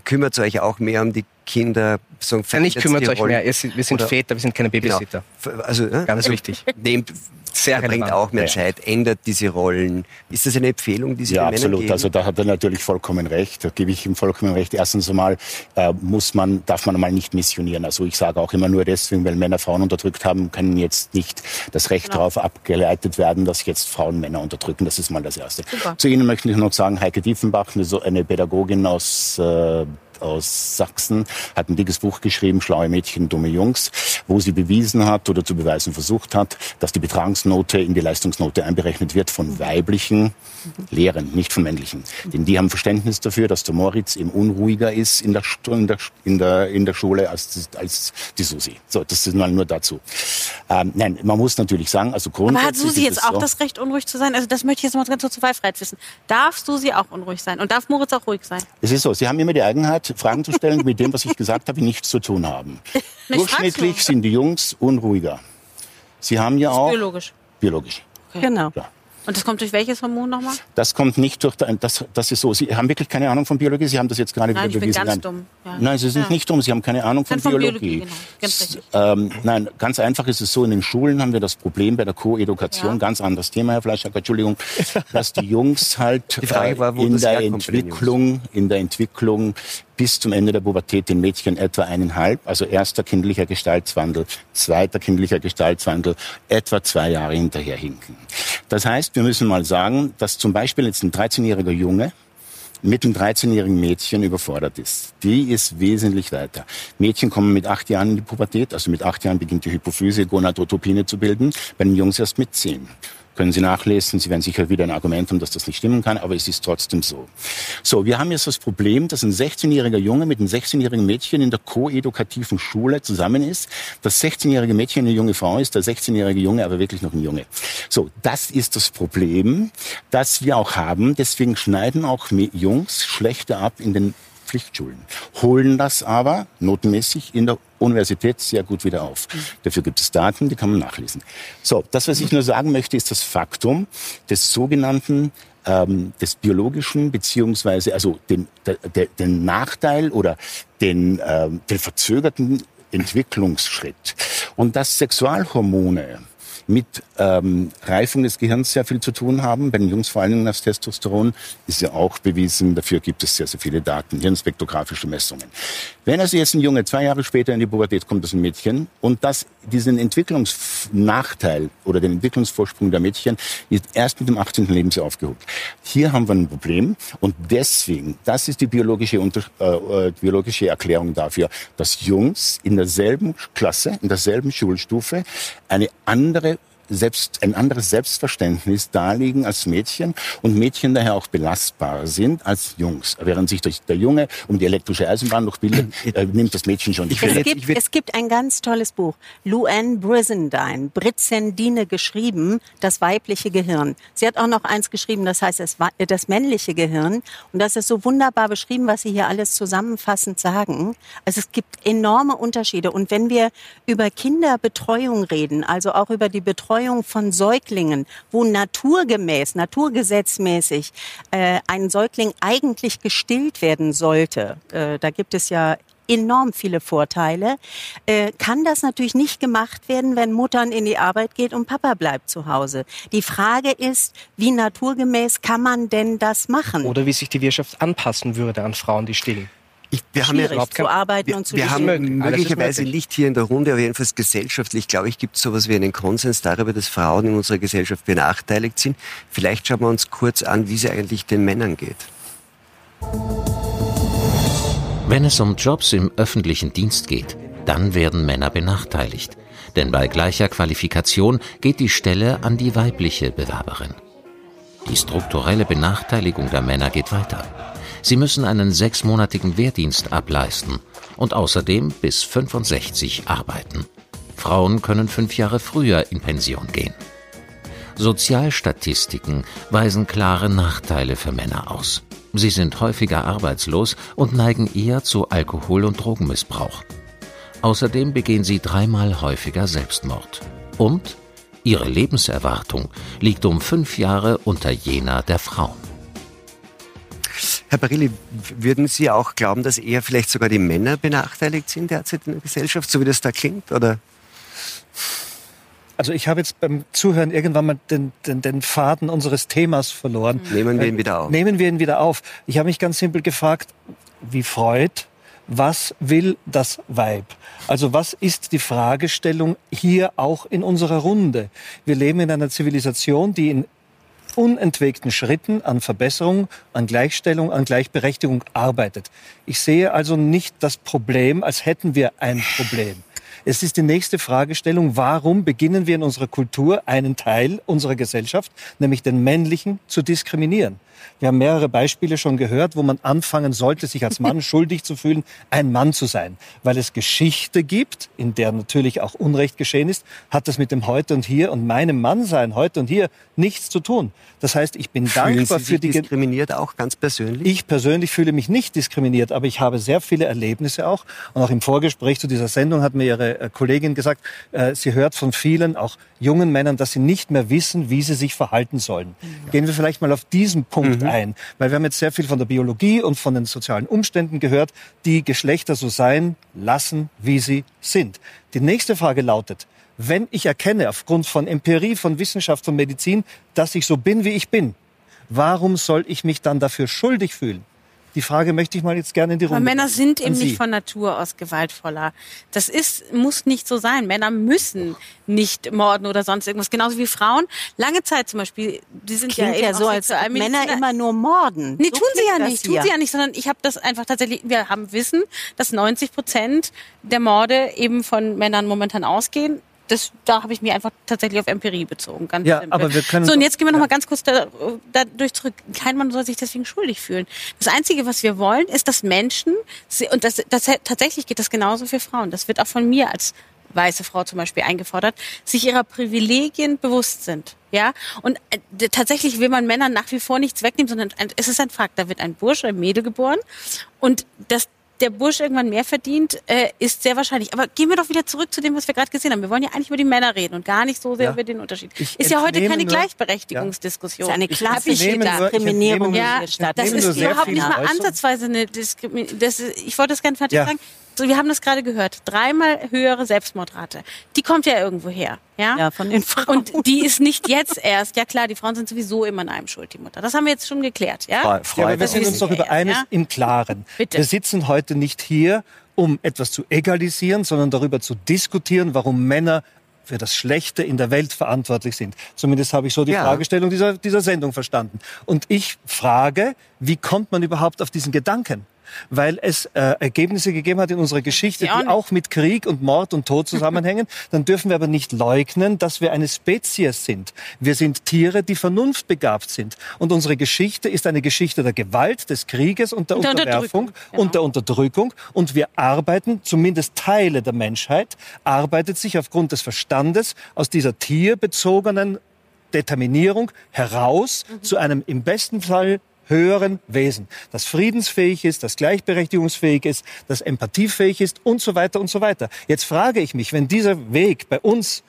kümmert euch auch mehr um die Kinder? So Ja, nicht verändert kümmert die euch Rollen? mehr. Wir sind Oder- Väter, wir sind keine Babysitter. Genau. Also, äh, Ganz also wichtig. Nehmt, Sehr er bringt auch mehr Ja. Zeit, ändert diese Rollen. Ist das eine Empfehlung, die Sie Ja, absolut. geben? Also da hat er natürlich vollkommen recht. Da gebe ich ihm vollkommen recht. Erstens einmal äh, muss man, darf man einmal nicht missionieren. Also ich sage auch immer nur deswegen, weil Männer Frauen unterdrückt haben, kann jetzt nicht das Recht darauf abgeleitet werden, dass jetzt Frauen Männer unterdrücken. Das ist mal das Erste. Zu Ihnen möchte ich noch sagen, Heike Diefenbach, eine Pädagogin aus äh, aus Sachsen, hat ein dickes Buch geschrieben, Schlaue Mädchen, dumme Jungs, wo sie bewiesen hat oder zu beweisen versucht hat, dass die Betragungsnote in die Leistungsnote einberechnet wird von weiblichen Lehrern, nicht von männlichen. Denn die haben Verständnis dafür, dass der Moritz eben unruhiger ist in der, in der, in der, in der Schule als, als die Susi. So, das ist mal nur dazu. Ähm, nein, man muss natürlich sagen, also aber grundsätzlich hat Susi jetzt auch so, das Recht, unruhig zu sein? Also das möchte ich jetzt mal ganz kurz zur Wahlfreiheit wissen. Darf Susi auch unruhig sein? Und darf Moritz auch ruhig sein? Es ist so, Sie haben immer die Eigenheit, Fragen zu stellen, die mit dem, was ich gesagt habe, nichts zu tun haben. Ich Durchschnittlich sind die Jungs unruhiger. Sie haben ja auch Biologisch. biologisch. Genau. Ja. Und das kommt durch welches Hormon nochmal? Das kommt nicht durch, das, das ist so. Sie haben wirklich keine Ahnung von Biologie. Sie haben das jetzt gerade Nein, wieder ich bin bewiesen. ganz Nein. dumm. Ja. Nein, Sie sind Ja. nicht dumm. Sie haben keine Ahnung von, Nein, von Biologie. Biologie, genau. Ganz. Ähm, nein, ganz einfach ist es so. In den Schulen haben wir das Problem bei der Co-Edukation. Ja. Ganz anderes Thema, Herr Fleischacker, Entschuldigung, dass die Jungs halt Die Frage war, wo in das der. Entwicklung, in der Entwicklung bis zum Ende der Pubertät den Mädchen etwa eineinhalb, also erster kindlicher Gestaltswandel, zweiter kindlicher Gestaltswandel, etwa zwei Jahre hinterherhinken. Das heißt, wir müssen mal sagen, dass zum Beispiel jetzt ein 13-jähriger Junge mit einem 13-jährigen Mädchen überfordert ist. Die ist wesentlich weiter. Mädchen kommen mit acht Jahren in die Pubertät, also mit acht Jahren beginnt die Hypophyse Gonadotropine zu bilden, bei den Jungs erst mit zehn. Können Sie nachlesen, Sie werden sicher wieder ein Argument haben, dass das nicht stimmen kann, aber es ist trotzdem so. So, wir haben jetzt das Problem, dass ein 16-jähriger Junge mit einem 16-jährigen Mädchen in der koedukativen Schule zusammen ist. Das 16-jährige Mädchen eine junge Frau ist, der 16-jährige Junge aber wirklich noch ein Junge. So, das ist das Problem, das wir auch haben. Deswegen schneiden auch Jungs schlechter ab in den Pflichtschulen, holen das aber notenmäßig in der Universität sehr gut wieder auf. Dafür gibt es Daten, die kann man nachlesen. So, das, was ich nur sagen möchte, ist das Faktum des sogenannten ähm, des biologischen beziehungsweise also den, der, den Nachteil oder den, ähm, den verzögerten Entwicklungsschritt und dass Sexualhormone mit ähm, Reifung des Gehirns sehr viel zu tun haben. Bei den Jungs vor allen Dingen das Testosteron ist ja auch bewiesen. Dafür gibt es sehr, sehr viele Daten, hirnspektrographische Messungen. Wenn also jetzt ein Junge zwei Jahre später in die Pubertät kommt, das ein Mädchen, und das, diesen Entwicklungsnachteil oder den Entwicklungsvorsprung der Mädchen ist erst mit dem 18. Lebensjahr aufgehoben. Hier haben wir ein Problem und deswegen, das ist die biologische, Unter äh, äh, biologische Erklärung dafür, dass Jungs in derselben Klasse, in derselben Schulstufe eine andere selbst, ein anderes Selbstverständnis darlegen als Mädchen und Mädchen daher auch belastbarer sind als Jungs. Während sich durch der Junge um die elektrische Eisenbahn noch bildet, äh, nimmt das Mädchen schon die Ich Es jetzt- gibt, es gibt ein ganz tolles Buch. Luanne Brizendine, Brizendine geschrieben, das weibliche Gehirn. Sie hat auch noch eins geschrieben, das heißt das, wei- das männliche Gehirn. Und das ist so wunderbar beschrieben, was Sie hier alles zusammenfassend sagen. Also es gibt enorme Unterschiede. Und wenn wir über Kinderbetreuung reden, also auch über die Betreuung von Säuglingen, wo naturgemäß, naturgesetzmäßig äh, ein Säugling eigentlich gestillt werden sollte, äh, da gibt es ja enorm viele Vorteile, äh, kann das natürlich nicht gemacht werden, wenn Muttern in die Arbeit geht und Papa bleibt zu Hause. Die Frage ist, wie naturgemäß kann man denn das machen? Oder wie sich die Wirtschaft anpassen würde an Frauen, die stillen. Ich, wir haben ja überhaupt zu kein- arbeiten Wir, und zu wir haben möglicherweise möglich. nicht hier in der Runde, aber jedenfalls gesellschaftlich, glaube ich, gibt es sowas wie einen Konsens darüber, dass Frauen in unserer Gesellschaft benachteiligt sind. Vielleicht schauen wir uns kurz an, wie es eigentlich den Männern geht. Wenn es um Jobs im öffentlichen Dienst geht, dann werden Männer benachteiligt. Denn bei gleicher Qualifikation geht die Stelle an die weibliche Bewerberin. Die strukturelle Benachteiligung der Männer geht weiter. Sie müssen einen sechsmonatigen Wehrdienst ableisten und außerdem bis 65 arbeiten. Frauen können fünf Jahre früher in Pension gehen. Sozialstatistiken weisen klare Nachteile für Männer aus. Sie sind häufiger arbeitslos und neigen eher zu Alkohol- und Drogenmissbrauch. Außerdem begehen sie dreimal häufiger Selbstmord. Und ihre Lebenserwartung liegt um fünf Jahre unter jener der Frauen. Herr Barilli, würden Sie auch glauben, dass eher vielleicht sogar die Männer benachteiligt sind derzeit in der Gesellschaft, so wie das da klingt? Oder? Also ich habe jetzt beim Zuhören irgendwann mal den, den, den Faden unseres Themas verloren. Nehmen wir ihn wieder auf. Nehmen wir ihn wieder auf. Ich habe mich ganz simpel gefragt, wie Freud, was will das Weib? Also was ist die Fragestellung hier auch in unserer Runde? Wir leben in einer Zivilisation, die in unentwegten Schritten an Verbesserung, an Gleichstellung, an Gleichberechtigung arbeitet. Ich sehe also nicht das Problem, als hätten wir ein Problem. Es ist die nächste Fragestellung, warum beginnen wir in unserer Kultur einen Teil unserer Gesellschaft, nämlich den männlichen, zu diskriminieren? Wir haben mehrere Beispiele schon gehört, wo man anfangen sollte, sich als Mann schuldig zu fühlen, ein Mann zu sein. Weil es Geschichte gibt, in der natürlich auch Unrecht geschehen ist, hat das mit dem Heute und Hier und meinem Mannsein heute und hier nichts zu tun. Das heißt, ich bin Fühlen dankbar Sie für sich die... diskriminiert auch ganz persönlich? Ich persönlich fühle mich nicht diskriminiert, aber ich habe sehr viele Erlebnisse auch. Und auch im Vorgespräch zu dieser Sendung hat mir Ihre äh, Kollegin gesagt, äh, sie hört von vielen, auch jungen Männern, dass sie nicht mehr wissen, wie sie sich verhalten sollen. Gehen wir vielleicht mal auf diesen Punkt ein, weil wir haben jetzt sehr viel von der Biologie und von den sozialen Umständen gehört, die Geschlechter so sein lassen, wie sie sind. Die nächste Frage lautet, wenn ich erkenne aufgrund von Empirie, von Wissenschaft, von Medizin, dass ich so bin, wie ich bin, warum soll ich mich dann dafür schuldig fühlen? Die Frage möchte ich mal jetzt gerne in die Aber Runde. Männer sind eben Sie. nicht von Natur aus gewaltvoller. Das ist, muss nicht so sein. Männer müssen nicht morden oder sonst irgendwas. Genauso wie Frauen. Lange Zeit zum Beispiel, die sind Klingt ja, ja eben so, auch als. Männer immer nur morden. Nee, So tun sie ja nicht, tun hier. sie ja nicht, sondern ich habe das einfach tatsächlich, wir haben Wissen, dass 90 Prozent der Morde eben von Männern momentan ausgehen. Das, da habe ich mich einfach tatsächlich auf Empirie bezogen. Ganz Ja, simpel. aber wir können so, und jetzt gehen wir noch ja. mal ganz kurz da, dadurch zurück. Kein Mann soll sich deswegen schuldig fühlen. Das Einzige, was wir wollen, ist, dass Menschen, und das, das, tatsächlich geht das genauso für Frauen. Das wird auch von mir als weiße Frau zum Beispiel eingefordert, sich ihrer Privilegien bewusst sind. Ja, und äh, tatsächlich will man Männern nach wie vor nichts wegnehmen, sondern ein, es ist ein Fakt, da wird ein Bursche, ein Mädel geboren und dass der Bursche irgendwann mehr verdient, äh, ist sehr wahrscheinlich. Aber gehen wir doch wieder zurück zu dem, was wir gerade gesehen haben. Wir wollen ja eigentlich über die Männer reden und gar nicht so sehr Ja. über den Unterschied. Ich ist ja heute keine nur- Gleichberechtigungsdiskussion. Das ist eine klassische Diskriminierung. ja, das ist überhaupt nicht mal Äußerung. ansatzweise eine Diskriminierung. Ich wollte das gerne fertig Ja. sagen. So, wir haben das gerade gehört. Dreimal höhere Selbstmordrate. Die kommt ja irgendwo her. Ja, Ja, von den Frauen. Und die ist nicht jetzt erst. Ja klar, die Frauen sind sowieso immer in einem schuld, die Mutter. Das haben wir jetzt schon geklärt. Ja, Frau- Ja, Frau aber wir sind uns doch über ja, eines ja? im Klaren. Bitte. Wir sitzen heute nicht hier, um etwas zu egalisieren, sondern darüber zu diskutieren, warum Männer für das Schlechte in der Welt verantwortlich sind. Zumindest habe ich so die Ja. Fragestellung dieser, dieser Sendung verstanden. Und ich frage, wie kommt man überhaupt auf diesen Gedanken? Weil es äh, Ergebnisse gegeben hat in unserer Geschichte, die auch mit Krieg und Mord und Tod zusammenhängen, dann dürfen wir aber nicht leugnen, dass wir eine Spezies sind. Wir sind Tiere, die vernunftbegabt sind. Und unsere Geschichte ist eine Geschichte der Gewalt, des Krieges und der, Und der Unterwerfung Unterdrückung, genau. und der Unterdrückung. Und wir arbeiten, zumindest Teile der Menschheit, arbeitet sich aufgrund des Verstandes aus dieser tierbezogenen Determinierung heraus Mhm. zu einem im besten Fall höheren Wesen, das friedensfähig ist, das gleichberechtigungsfähig ist, das empathiefähig ist und so weiter und so weiter. Jetzt frage ich mich, wenn dieser Weg bei uns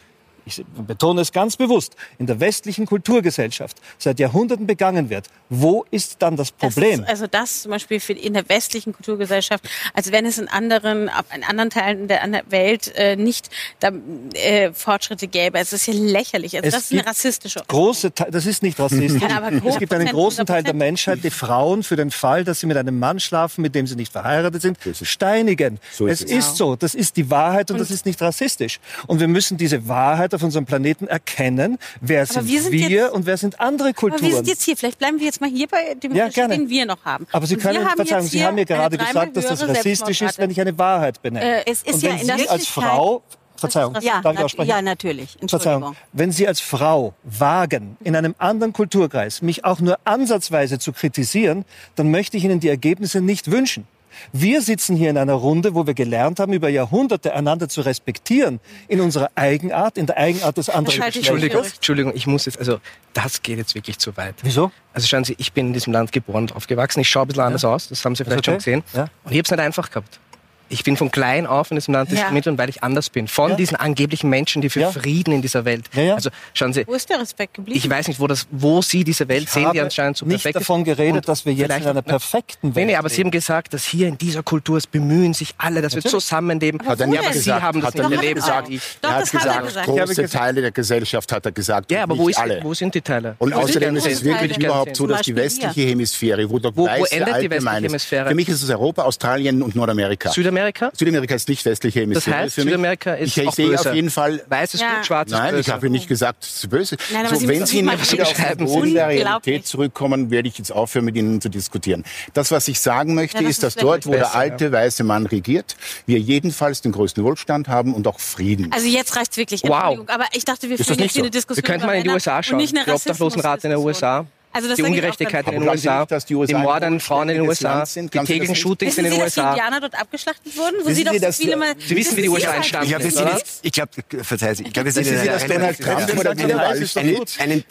ich betone es ganz bewusst, in der westlichen Kulturgesellschaft seit Jahrhunderten begangen wird, wo ist dann das Das Problem? Ist, also das zum Beispiel für in der westlichen Kulturgesellschaft, als wenn es in anderen, in anderen Teilen der Welt äh, nicht da, äh, Fortschritte gäbe. Es ist ja lächerlich. Also Es das ist eine rassistische große das ist nicht rassistisch. Es gibt einen 100%, großen Teil der 100%. Menschheit, die Frauen für den Fall, dass sie mit einem Mann schlafen, mit dem sie nicht verheiratet sind, steinigen. So ist es es. ist so, das ist die Wahrheit und, das ist nicht rassistisch. Und wir müssen diese Wahrheit auf unserem Planeten erkennen. Wer sind wir wir, sind jetzt- und wer sind andere Aber wir Kulturen? sind jetzt hier. Vielleicht bleiben wir jetzt mal hier bei dem Ja, Unterschied, den wir noch haben. aber Sie Und können, haben Verzeihung, Sie haben mir gerade gesagt, dass das rassistisch ist, wenn ich eine Wahrheit benenne. Äh, es ist und ja wenn in der Sie als Frau, Verzeihung, Ja, darf ich aussprechen? ja, natürlich. Verzeihung, Entschuldigung. wenn Sie als Frau wagen, in einem anderen Kulturkreis mich auch nur ansatzweise zu kritisieren, dann möchte ich Ihnen die Ergebnisse nicht wünschen. Wir sitzen hier in einer Runde, wo wir gelernt haben, über Jahrhunderte einander zu respektieren. In unserer Eigenart, in der Eigenart des anderen. Entschuldigung, Entschuldigung, ich muss jetzt, also das geht jetzt wirklich zu weit. Wieso? Also schauen Sie, ich bin in diesem Land geboren und aufgewachsen. Ich schaue ein bisschen anders aus, das haben Sie vielleicht okay. schon gesehen. Ja. Und ich habe es nicht einfach gehabt. Ich bin von klein auf in diesem Land Ja. diskriminiert und weil ich anders bin. Von Ja. diesen angeblichen Menschen, die für Ja. Frieden in dieser Welt. Ja, ja. Also schauen Sie, Wo ist der Respekt geblieben? ich weiß nicht, wo, das, wo Sie diese Welt sehen, die habe anscheinend so nicht perfekt davon ist. geredet, Und dass wir jetzt in einer perfekten Welt Nee, nee, aber Sie haben gesagt, dass hier in dieser Kultur es bemühen sich alle, dass wir Natürlich. zusammenleben. Hat er nicht denn? Sie gesagt. haben das hat er nicht erlebt, gesagt. sag ich. Doch, er hat das hat er gesagt, gesagt. Ich habe große gesagt- Teile der Gesellschaft hat er gesagt. Ja, aber wo, ist, alle. wo sind die Teile? Und außerdem ist es wirklich ich überhaupt so, dass die westliche Hemisphäre, wo der Wo- endet die westliche. Hemisphäre? Für mich ist es Europa, Australien und Nordamerika. Südamerika? Südamerika ist nicht westliche Hemisphäre. heißt, für mich. Südamerika ist ich, ich auch sehe böse. auf jeden Fall Weiß ist Ja. gut, schwarz ist Nein, böse. ich habe nicht gesagt, es ist böse. Nein, so, Sie wenn Sie nicht wieder auf den. Boden der. Realität zurückkommen, werde ich jetzt aufhören, mit Ihnen zu diskutieren. Das, was ich sagen möchte, Ja, das ist, dass dort, wo der besser, alte weiße Mann regiert, wir jedenfalls den größten Wohlstand haben und auch Frieden. Also jetzt reicht's wirklich. Wow. Aber ich dachte, wir Ist das führen nicht jetzt so? eine Diskussion Wir könnten mal in die USA schauen. nicht eine Die Obdachlosenrate in den Rassismusdiskussion. USA. Also das die ich Ungerechtigkeit in den USA. nicht, dass die USA die Morde an Frauen in den USA. Sind? Die täglichen? Shootings in Wissen den Sie, dass die USA. Indianer dort abgeschlachtet wurden? Wo Wissen Sie doch so dass- viele mal... Sie wissen, wie die USA entstanden Ich, sind, jetzt oder? nicht, ich glaube, verzeihen Sie, ich glaube, sind Wissen Sie, einer dass Donald Trump oder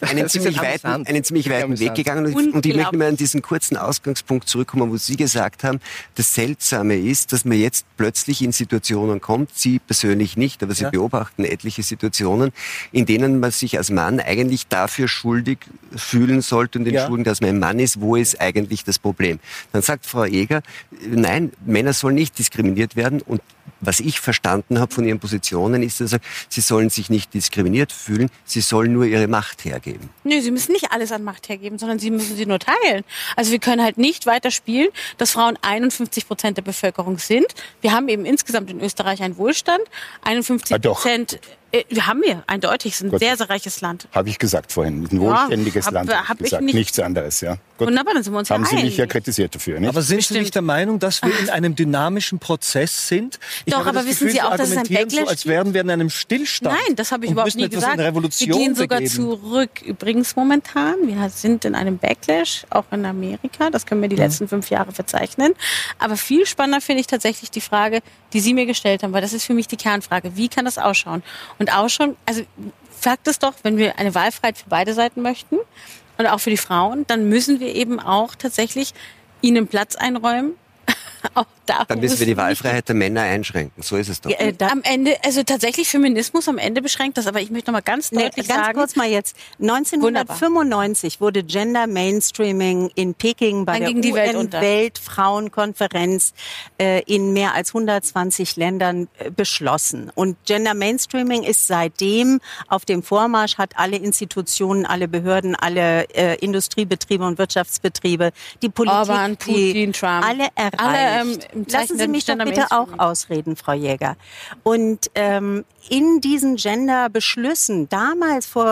einen, ziemlich weiten, einen ziemlich weiten. Weg gegangen. Und, und ich möchte mal an diesen kurzen Ausgangspunkt zurückkommen, wo Sie gesagt haben, das Seltsame ist, dass man jetzt plötzlich in Situationen kommt, Sie persönlich nicht, aber Sie beobachten etliche Situationen, in denen man sich als Mann eigentlich dafür schuldig fühlen sollte und Ja. entschuldigen, dass man ein Mann ist, wo ist eigentlich das Problem? Dann sagt Frau Eger, nein, Männer sollen nicht diskriminiert werden und was ich verstanden habe von ihren Positionen ist, dass sagt, sie sollen sich nicht diskriminiert fühlen, sie sollen nur ihre Macht hergeben. Nö, sie müssen nicht alles an Macht hergeben, sondern sie müssen sie nur teilen. Also wir können halt nicht weiter spielen, dass Frauen 51 Prozent der Bevölkerung sind. Wir haben eben insgesamt in Österreich einen Wohlstand. 51 Ah. Prozent, äh, wir haben wir, eindeutig, sind ein Gut. sehr, sehr reiches Land. Habe ich gesagt vorhin. Ein Ja, wohlständiges hab- Land, hab habe ich gesagt. nicht- Nichts anderes, ja. Gut. Wunderbar, dann sind wir uns Haben ja Sie mich ja kritisiert dafür, nicht? Aber sind Sie nicht der Meinung, dass wir in einem dynamischen Prozess sind? Ich Doch, aber wissen Gefühl, Sie auch, dass es ein argumentieren so, Backlash als wären wir in einem Stillstand. Nein, das habe ich überhaupt nie gesagt. Wir gehen sogar begeben. zurück. Übrigens momentan, wir sind in einem Backlash, auch in Amerika. Das können wir die letzten fünf Jahre verzeichnen. Aber viel spannender finde ich tatsächlich die Frage, die Sie mir gestellt haben, weil das ist für mich die Kernfrage. Wie kann das ausschauen? Und ausschauen, also Fakt ist doch, wenn wir eine Wahlfreiheit für beide Seiten möchten und auch für die Frauen, dann müssen wir eben auch tatsächlich ihnen Platz einräumen. auch da, Dann müssen wir die Wahlfreiheit der Männer einschränken. So ist es doch. ja, äh, am Ende, also tatsächlich Feminismus am Ende beschränkt das, aber ich möchte noch mal ganz Nee, deutlich ganz sagen, kurz mal jetzt. 1995 wurde Gender Mainstreaming in Peking bei Dann der die Welt unter. UN-Weltfrauenkonferenz äh, in mehr als 120 Ländern äh, beschlossen. Und Gender Mainstreaming ist seitdem auf dem Vormarsch, hat alle Institutionen, alle Behörden, alle äh, Industriebetriebe und Wirtschaftsbetriebe, die Politik, Orban, die Putin, Trump. alle erreicht. Alle, ähm, im Zeichen Lassen Sie mich doch bitte auch ausreden, Frau Jäger. Und ähm, in diesen Gender-Beschlüssen, damals vor,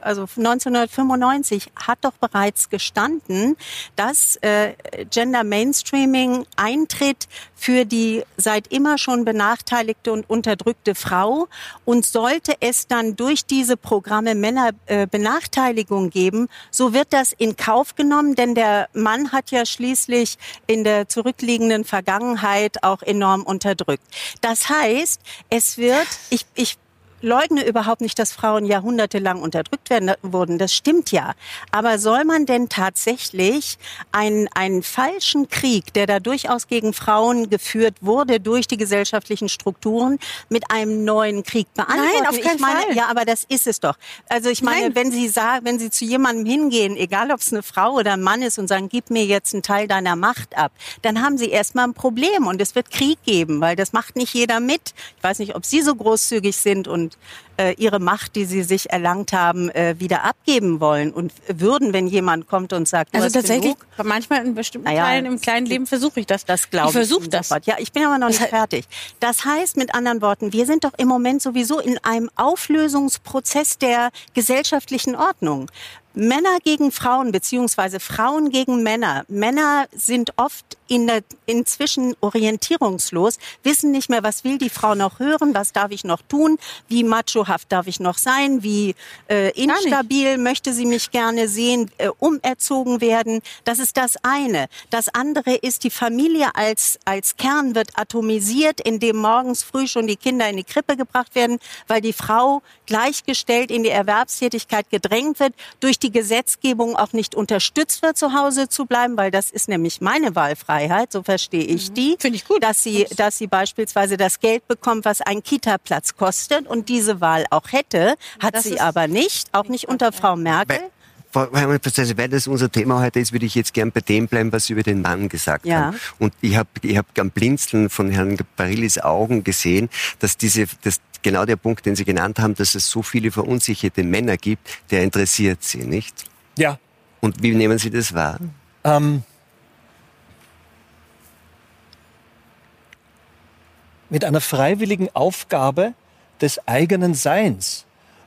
also 1995, hat doch bereits gestanden, dass äh, Gender Mainstreaming eintritt für die seit immer schon benachteiligte und unterdrückte Frau. Und sollte es dann durch diese Programme Männerbenachteiligung äh, geben, so wird das in Kauf genommen, denn der Mann hat ja schließlich in der zurückliegenden Vergangenheit auch enorm unterdrückt. Das heißt, es wird, ich, ich leugne überhaupt nicht, dass Frauen jahrhundertelang unterdrückt werden, wurden. Das stimmt ja. Aber soll man denn tatsächlich einen, einen falschen Krieg, der da durchaus gegen Frauen geführt wurde durch die gesellschaftlichen Strukturen, mit einem neuen Krieg beantworten? Nein, auf keinen ich meine, Fall. Ja, aber das ist es doch. Also ich meine, Nein. wenn Sie sagen, wenn Sie zu jemandem hingehen, egal ob es eine Frau oder ein Mann ist und sagen, gib mir jetzt einen Teil deiner Macht ab, dann haben Sie erstmal ein Problem und es wird Krieg geben, weil das macht nicht jeder mit. Ich weiß nicht, ob Sie so großzügig sind und äh, ihre Macht, die sie sich erlangt haben, äh, wieder abgeben wollen und würden, wenn jemand kommt und sagt, also tatsächlich, genug. manchmal in bestimmten Naja, Teilen im kleinen Leben versuche ich das. Das glaube ich. versuche das. sofort. Ja, ich bin aber noch nicht Das fertig. Das heißt mit anderen Worten, wir sind doch im Moment sowieso in einem Auflösungsprozess der gesellschaftlichen Ordnung. Männer gegen Frauen beziehungsweise Frauen gegen Männer. Männer sind oft in der, inzwischen orientierungslos, wissen nicht mehr, was will die Frau noch hören, was darf ich noch tun, wie machohaft darf ich noch sein, wie äh, instabil möchte sie mich gerne sehen, äh, umerzogen werden. Das ist das eine. Das andere ist, die Familie als, als Kern wird atomisiert, indem morgens früh schon die Kinder in die Krippe gebracht werden, weil die Frau gleichgestellt in die Erwerbstätigkeit gedrängt wird, durch die Gesetzgebung auch nicht unterstützt wird, zu Hause zu bleiben, weil das ist nämlich meine Wahlfreiheit, so verstehe ich mhm. die. Finde ich gut. Dass sie, dass sie beispielsweise das Geld bekommt, was ein Kita-Platz kostet und diese Wahl auch hätte, hat das sie aber nicht, auch nicht unter Frau Merkel. Weil das unser Thema heute ist, würde ich jetzt gern bei dem bleiben, was Sie über den Mann gesagt ja. haben. Und ich habe ich hab am Blinzeln von Herrn Barillis Augen gesehen, dass diese, dass genau der Punkt, den Sie genannt haben, dass es so viele verunsicherte Männer gibt, der interessiert Sie, nicht? Ja. Und wie nehmen Sie das wahr? Ähm, mit einer freiwilligen Aufgabe des eigenen Seins.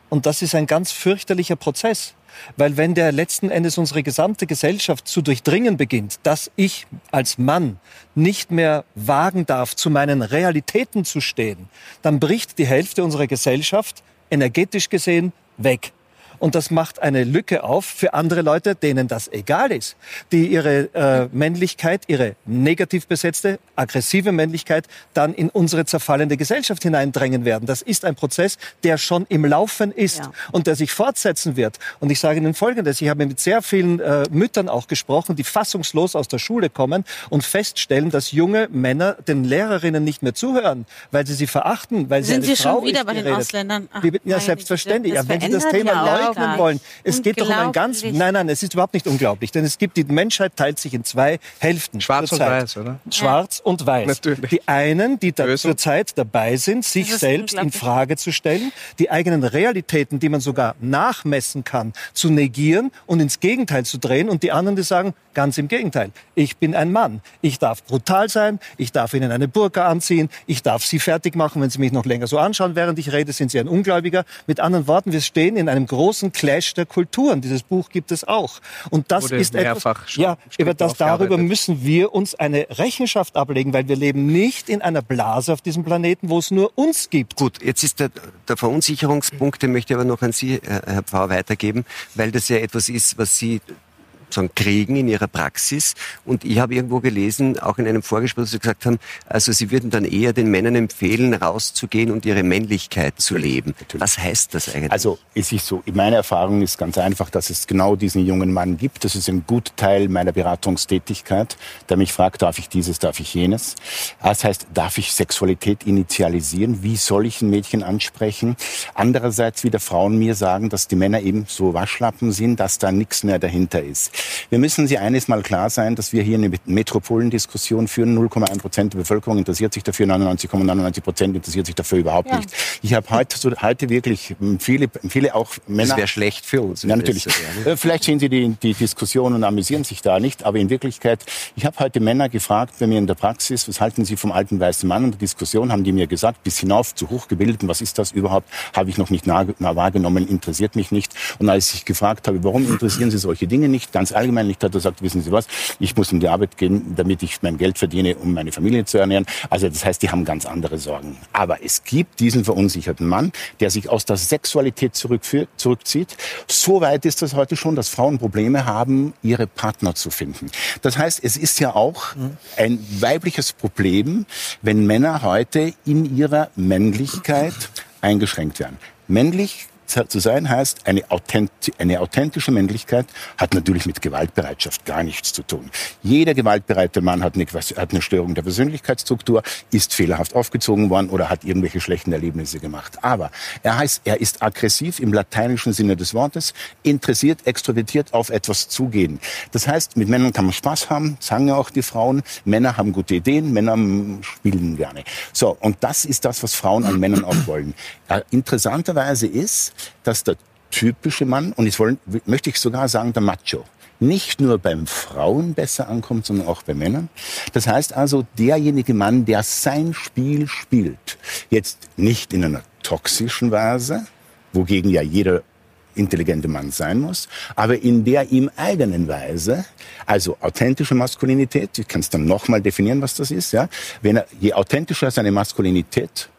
Und das ist ein ganz fürchterlicher Prozess. Weil wenn der letzten Endes unsere gesamte Gesellschaft zu durchdringen beginnt, dass ich als Mann nicht mehr wagen darf, zu meinen Realitäten zu stehen, dann bricht die Hälfte unserer Gesellschaft energetisch gesehen weg. Und das macht eine Lücke auf für andere Leute, denen das egal ist, die ihre äh, Männlichkeit, ihre negativ besetzte, aggressive Männlichkeit dann in unsere zerfallende Gesellschaft hineindrängen werden. Das ist ein Prozess, der schon im Laufen ist ja. und der sich fortsetzen wird. Und ich sage Ihnen Folgendes, ich habe mit sehr vielen äh, Müttern auch gesprochen, die fassungslos aus der Schule kommen und feststellen, dass junge Männer den Lehrerinnen nicht mehr zuhören, weil sie sie verachten, weil Sind sie eine Sie Frau schon wieder bei den Ausländern? Ach, ja, selbstverständlich. Ja, wenn Sie das Thema ja leugnen wollen. Es geht doch um ein ganz, nein, nein, es ist überhaupt nicht unglaublich, denn es gibt, die Menschheit teilt sich in zwei Hälften. Schwarz und weiß, oder? Schwarz ja. und weiß. Natürlich. Die einen, die da zur Zeit dabei sind, sich selbst in Frage zu stellen, die eigenen Realitäten, die man sogar nachmessen kann, zu negieren und ins Gegenteil zu drehen und die anderen, die sagen, ganz im Gegenteil. Ich bin ein Mann. Ich darf brutal sein. Ich darf Ihnen eine Burka anziehen. Ich darf Sie fertig machen, wenn Sie mich noch länger so anschauen, während ich rede, sind Sie ein Ungläubiger. Mit anderen Worten, wir stehen in einem großen Clash der Kulturen. Dieses Buch gibt es auch. Und das Wurde ist etwas, ja, über das darüber müssen wir uns eine Rechenschaft ablegen, weil wir leben nicht in einer Blase auf diesem Planeten, wo es nur uns gibt. Gut, jetzt ist der, der Verunsicherungspunkt, den möchte ich aber noch an Sie, Herr Pfau, weitergeben, weil das ja etwas ist, was Sie sozusagen kriegen in ihrer Praxis. Und ich habe irgendwo gelesen, auch in einem Vorgespräch, dass Sie gesagt haben, also Sie würden dann eher den Männern empfehlen, rauszugehen und ihre Männlichkeit zu leben. Natürlich. Was heißt das eigentlich? Also es ist so, meine Erfahrung ist ganz einfach, dass es genau diesen jungen Mann gibt. Das ist ein guter Teil meiner Beratungstätigkeit, der mich fragt, darf ich dieses, darf ich jenes. Das heißt, darf ich Sexualität initialisieren? Wie soll ich ein Mädchen ansprechen? Andererseits wieder Frauen mir sagen, dass die Männer eben so Waschlappen sind, dass da nichts mehr dahinter ist. Wir müssen Sie eines mal klar sein, dass wir hier eine Metropolendiskussion führen. 0,1 Prozent der Bevölkerung interessiert sich dafür, 99,99 Prozent interessiert sich dafür überhaupt ja. nicht. Ich habe heute, so, heute wirklich viele, viele auch Männer. Das wäre schlecht für uns. Ja, natürlich. Äh, vielleicht sehen Sie die, die Diskussion und amüsieren sich da nicht, aber in Wirklichkeit, ich habe heute Männer gefragt bei mir in der Praxis, was halten Sie vom alten weißen Mann? Und der Diskussion haben die mir gesagt, bis hinauf zu hochgebildeten, was ist das überhaupt? Habe ich noch nicht nah, nah wahrgenommen, interessiert mich nicht. Und als ich gefragt habe, warum interessieren Sie solche Dinge nicht, ganz allgemein nicht hat er gesagt, wissen Sie was, ich muss in die Arbeit gehen, damit ich mein Geld verdiene, um meine Familie zu ernähren. Also das heißt, die haben ganz andere Sorgen. Aber es gibt diesen verunsicherten Mann, der sich aus der Sexualität zurückzieht. So weit ist das heute schon, dass Frauen Probleme haben, ihre Partner zu finden. Das heißt, es ist ja auch ein weibliches Problem, wenn Männer heute in ihrer Männlichkeit eingeschränkt werden. Männlich zu sein heißt, eine, authenti eine authentische Männlichkeit hat natürlich mit Gewaltbereitschaft gar nichts zu tun. Jeder gewaltbereite Mann hat eine, hat eine Störung der Persönlichkeitsstruktur, ist fehlerhaft aufgezogen worden oder hat irgendwelche schlechten Erlebnisse gemacht. Aber er heißt, er ist aggressiv im lateinischen Sinne des Wortes, interessiert, extrovertiert auf etwas zugehen. Das heißt, mit Männern kann man Spaß haben, sagen ja auch die Frauen. Männer haben gute Ideen, Männer spielen gerne. So, und das ist das, was Frauen an Männern auch wollen. Äh, interessanterweise ist, dass der typische Mann, und jetzt wollen, möchte ich sogar sagen, der Macho, nicht nur beim Frauen besser ankommt, sondern auch bei Männern. Das heißt also, derjenige Mann, der sein Spiel spielt, jetzt nicht in einer toxischen Weise, wogegen ja jeder intelligente Mann sein muss, aber in der ihm eigenen Weise, also authentische Maskulinität, ich kann es dann nochmal definieren, was das ist, ja, wenn er, je authentischer seine Maskulinität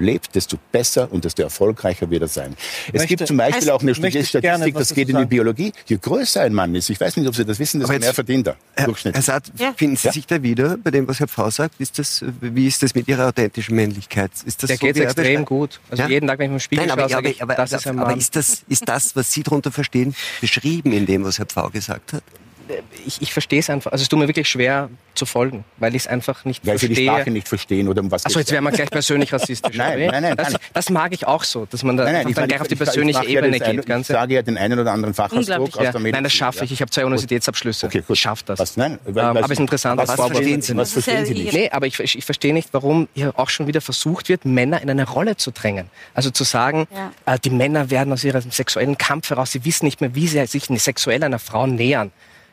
lebt, desto besser und desto erfolgreicher wird er sein. Es Möchte- gibt zum Beispiel Also, auch eine Statistik, gerne was das geht in die. Biologie. Je größer ein Mann ist, ich weiß nicht, ob Sie das wissen, desto Aber jetzt- mehr verdient er. Herr, Durchschnittlich. Herr Saad, Ja. finden Sie Ja. sich da wieder bei dem, was Herr Pfau sagt? Ist das, wie ist das mit Ihrer authentischen Männlichkeit? Ist das Der so, geht extrem gut. Also Ja? jeden Tag, wenn ich im Spiegel Nein, aber, schaue, aber, aber, das ist ein aber Mann. ist, das, ist das, was Sie darunter verstehen, beschrieben in dem, was Herr Pfau gesagt hat? Ich, ich verstehe es einfach. Also es tut mir wirklich schwer zu folgen, weil ich es einfach nicht Weil Sie die verstehe. Sprache nicht verstehen oder um was Achso, jetzt wären wir gleich persönlich rassistisch. Nein, nein, nein, das, das mag ich auch so, dass man da Nein, nein, einfach ich, dann meine, gleich auf die ich- ich persönliche mache ja Ebene das ein- geht. Ich sage ja den einen oder anderen Fachausdruck aus Ja. der Nein, das Medizin. schaffe ich. Ich habe zwei Universitätsabschlüsse. Okay, gut. Ich schaffe das. Was, nein, weil- Ähm, was- aber es ist interessant, was was verstehen Sie-? Was verstehen Sie nicht? Nee, aber ich, ich ich verstehe nicht, warum hier auch schon wieder versucht wird, Männer in eine Rolle zu drängen. Also zu sagen, Ja. äh, die Männer werden aus ihrem sexuellen Kampf heraus, sie wissen nicht mehr, wie sie sich sexuell einer Frau nähern.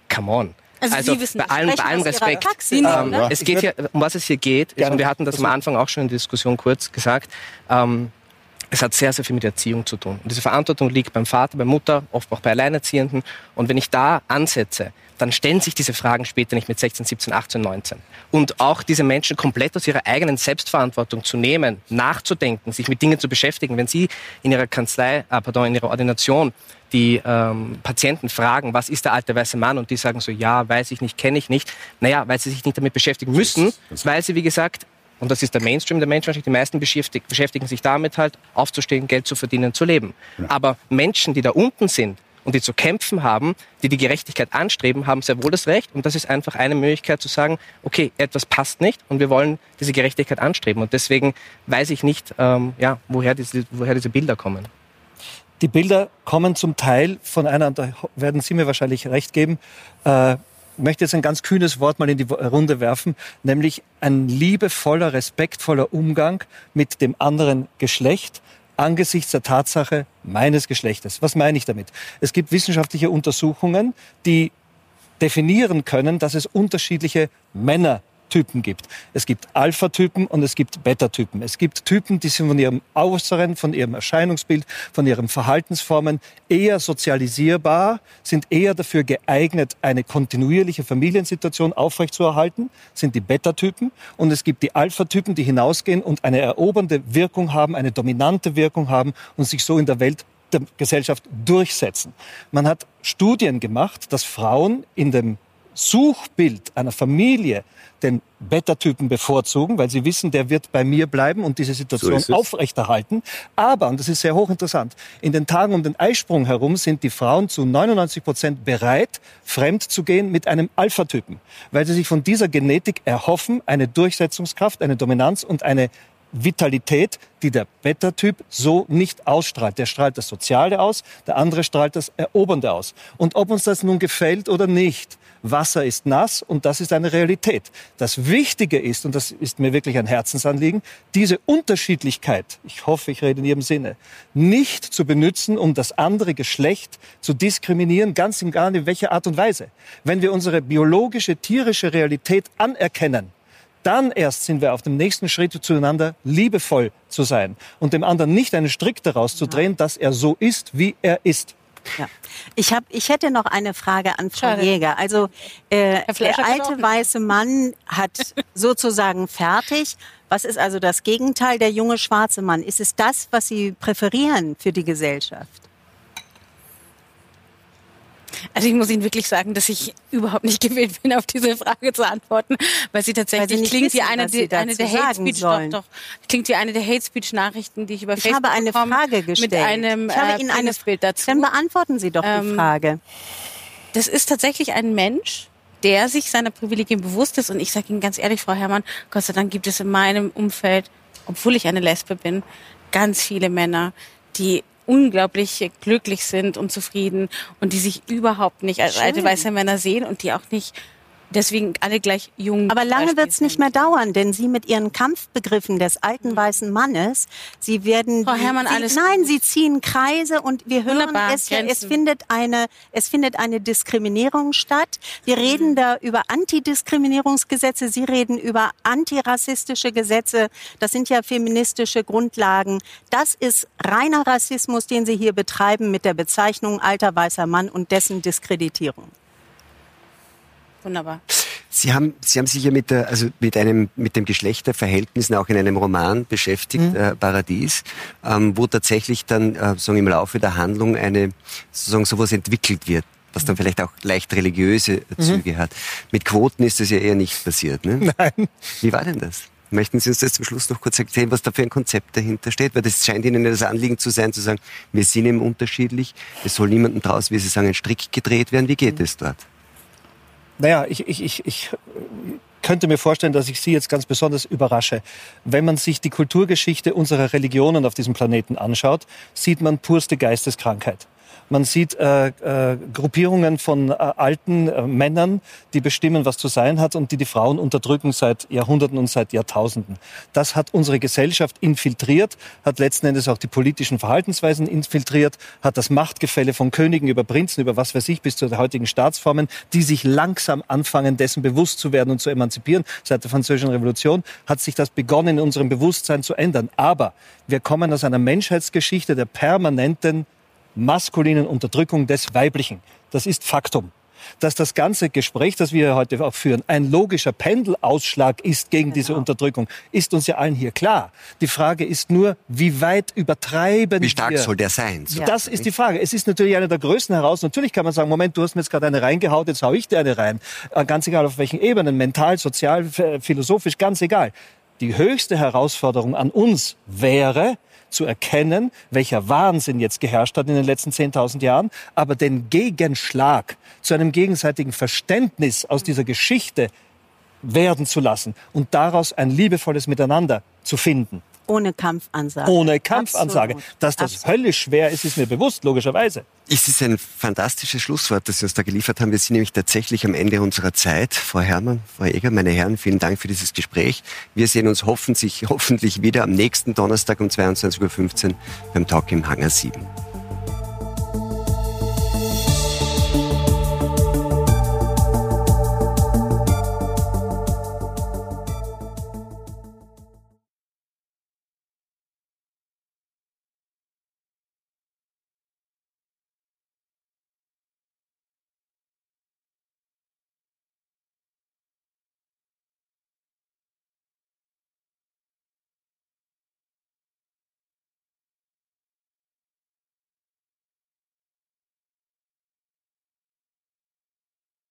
Come on. Also Sie wissen bei das. allem, bei allem Respekt. Ähm, oder? Es geht hier, um was es hier geht, ist, und wir hatten das am Anfang auch schon in der Diskussion kurz gesagt, ähm, es hat sehr, sehr viel mit Erziehung zu tun. Und diese Verantwortung liegt beim Vater, bei Mutter, oft auch bei Alleinerziehenden. Und wenn ich da ansetze, dann stellen sich diese Fragen später nicht mit 16, 17, 18, 19. Und auch diese Menschen komplett aus ihrer eigenen Selbstverantwortung zu nehmen, nachzudenken, sich mit Dingen zu beschäftigen. Wenn Sie in Ihrer Kanzlei, äh, pardon, in Ihrer Ordination die ähm, Patienten fragen, was ist der alte weiße Mann? Und die sagen so, ja, weiß ich nicht, kenne ich nicht. Naja, weil sie sich nicht damit beschäftigen müssen, weil sie, wie gesagt, und das ist der Mainstream der Menschen, die meisten beschäftigt, beschäftigen sich damit halt, aufzustehen, Geld zu verdienen, zu leben. Aber Menschen, die da unten sind und die zu kämpfen haben, die die Gerechtigkeit anstreben, haben sehr wohl das Recht. Und das ist einfach eine Möglichkeit zu sagen, okay, etwas passt nicht und wir wollen diese Gerechtigkeit anstreben. Und deswegen weiß ich nicht, ähm, ja, woher diese, woher diese Bilder kommen. Die Bilder kommen zum Teil von einer, da werden Sie mir wahrscheinlich recht geben, äh, möchte jetzt ein ganz kühnes Wort mal in die Runde werfen, nämlich ein liebevoller, respektvoller Umgang mit dem anderen Geschlecht angesichts der Tatsache meines Geschlechtes. Was meine ich damit? Es gibt wissenschaftliche Untersuchungen, die definieren können, dass es unterschiedliche Männertypen gibt. Es gibt Alpha-Typen und es gibt Beta-Typen. Es gibt Typen, die sind von ihrem Äußeren, von ihrem Erscheinungsbild, von ihren Verhaltensformen eher sozialisierbar, sind eher dafür geeignet, eine kontinuierliche Familiensituation aufrechtzuerhalten, sind die Beta-Typen. Und es gibt die Alpha-Typen, die hinausgehen und eine erobernde Wirkung haben, eine dominante Wirkung haben und sich so in der Welt der Gesellschaft durchsetzen. Man hat Studien gemacht, dass Frauen in dem Suchbild einer Familie den Beta-Typen bevorzugen, weil sie wissen, der wird bei mir bleiben und diese Situation es. aufrechterhalten. Aber, und das ist sehr hochinteressant, in den Tagen um den Eisprung herum sind die Frauen zu 99 Prozent bereit, fremd zu gehen mit einem Alpha-Typen, weil sie sich von dieser Genetik erhoffen, eine Durchsetzungskraft, eine Dominanz und eine Vitalität, die der Beta-Typ so nicht ausstrahlt. Der strahlt das Soziale aus, der andere strahlt das Erobernde aus. Und ob uns das nun gefällt oder nicht, Wasser ist nass und das ist eine Realität. Das Wichtige ist, und das ist mir wirklich ein Herzensanliegen, diese Unterschiedlichkeit, ich hoffe, ich rede in Ihrem Sinne, nicht zu benutzen, um das andere Geschlecht zu diskriminieren, ganz egal in welcher Art und Weise. Wenn wir unsere biologische, tierische Realität anerkennen, dann erst sind wir auf dem nächsten Schritt zueinander liebevoll zu sein und dem anderen nicht einen Strick daraus zu drehen, dass er so ist, wie er ist. Ja. Ich, hab, ich hätte noch eine Frage an Frau Schade. Jäger. Also äh, der alte weiße Mann hat sozusagen fertig. Was ist also das Gegenteil, der junge schwarze Mann? Ist es das, was Sie präferieren für die Gesellschaft? Also ich muss Ihnen wirklich sagen, dass ich überhaupt nicht gewillt bin, auf diese Frage zu antworten, weil sie tatsächlich Weil Sie klingt wie wissen, eine, was Sie die, eine der Hate Speech, doch, doch, klingt wie eine der Hate Speech Nachrichten, die ich über Ich Facebook habe eine bekomme, Frage gestellt. mit einem ich habe äh, Ihnen eine Penisbild dazu. Dann beantworten Sie doch die Ähm, Frage. das ist tatsächlich ein Mensch, der sich seiner Privilegien bewusst ist. Und ich sage Ihnen ganz ehrlich, Frau Herrmann, Gott sei Dank gibt es in meinem Umfeld, obwohl ich eine Lesbe bin, ganz viele Männer, die unglaublich glücklich sind und zufrieden und die sich überhaupt nicht als Schön. alte weiße Männer sehen und die auch nicht deswegen alle gleich jung. Aber lange wird es nicht mehr dauern, denn Sie mit Ihren Kampfbegriffen des alten weißen Mannes, Sie werden, Frau Herrmann, Sie, alles nein. Sie ziehen Kreise und wir hören Wunderbar, es ja, es Grenzen. findet eine, es findet eine Diskriminierung statt. Wir reden da über Antidiskriminierungsgesetze, Sie reden über antirassistische Gesetze. Das sind ja feministische Grundlagen. Das ist reiner Rassismus, den Sie hier betreiben mit der Bezeichnung alter weißer Mann und dessen Diskreditierung. Wunderbar. Sie haben, Sie haben sich ja mit, der, also mit, einem, mit dem Geschlechterverhältnissen auch in einem Roman beschäftigt, äh, Paradies, ähm, wo tatsächlich dann äh, sagen, im Laufe der Handlung eine, sozusagen sowas entwickelt wird, was dann vielleicht auch leicht religiöse Züge hat. Mit Quoten ist das ja eher nicht passiert. Ne? Nein. Wie war denn das? Möchten Sie uns das zum Schluss noch kurz erzählen, was da für ein Konzept dahinter steht? Weil das scheint Ihnen ja das Anliegen zu sein, zu sagen, wir sind eben unterschiedlich, es soll niemandem draus, wie Sie sagen, ein Strick gedreht werden. Wie geht es dort? Naja, ich, ich, ich, ich könnte mir vorstellen, dass ich Sie jetzt ganz besonders überrasche. Wenn man sich die Kulturgeschichte unserer Religionen auf diesem Planeten anschaut, sieht man purste Geisteskrankheit. Man sieht äh, äh, Gruppierungen von äh, alten äh, Männern, die bestimmen, was zu sein hat und die die Frauen unterdrücken seit Jahrhunderten und seit Jahrtausenden. Das hat unsere Gesellschaft infiltriert, hat letzten Endes auch die politischen Verhaltensweisen infiltriert, hat das Machtgefälle von Königen über Prinzen, über was weiß ich, bis zu den heutigen Staatsformen, die sich langsam anfangen, dessen bewusst zu werden und zu emanzipieren. Seit der Französischen Revolution hat sich das begonnen, in unserem Bewusstsein zu ändern. Aber wir kommen aus einer Menschheitsgeschichte der permanenten maskulinen Unterdrückung des Weiblichen. Das ist Faktum. Dass das ganze Gespräch, das wir heute auch führen, ein logischer Pendelausschlag ist gegen diese Unterdrückung, ist uns ja allen hier klar. Die Frage ist nur, wie weit übertreiben Wie stark wir? soll der sein? So. Das ist die Frage. Es ist natürlich eine der größten Herausforderungen. Natürlich kann man sagen, Moment, du hast mir jetzt gerade eine reingehaut, jetzt hau ich dir eine rein. Äh, Ganz egal auf welchen Ebenen, mental, sozial, philosophisch, ganz egal. Die höchste Herausforderung an uns wäre, zu erkennen, welcher Wahnsinn jetzt geherrscht hat in den letzten 10.000 Jahren, aber den Gegenschlag zu einem gegenseitigen Verständnis aus dieser Geschichte werden zu lassen und daraus ein liebevolles Miteinander zu finden. Ohne Kampfansage. Ohne Kampfansage. Absolut. Dass das Absolut. höllisch schwer ist, ist mir bewusst, logischerweise. Es ist ein fantastisches Schlusswort, das Sie uns da geliefert haben. Wir sind nämlich tatsächlich am Ende unserer Zeit. Frau Herrmann, Frau Eger, meine Herren, vielen Dank für dieses Gespräch. Wir sehen uns hoffentlich, hoffentlich wieder am nächsten Donnerstag um 22.15 Uhr beim Talk im Hangar 7.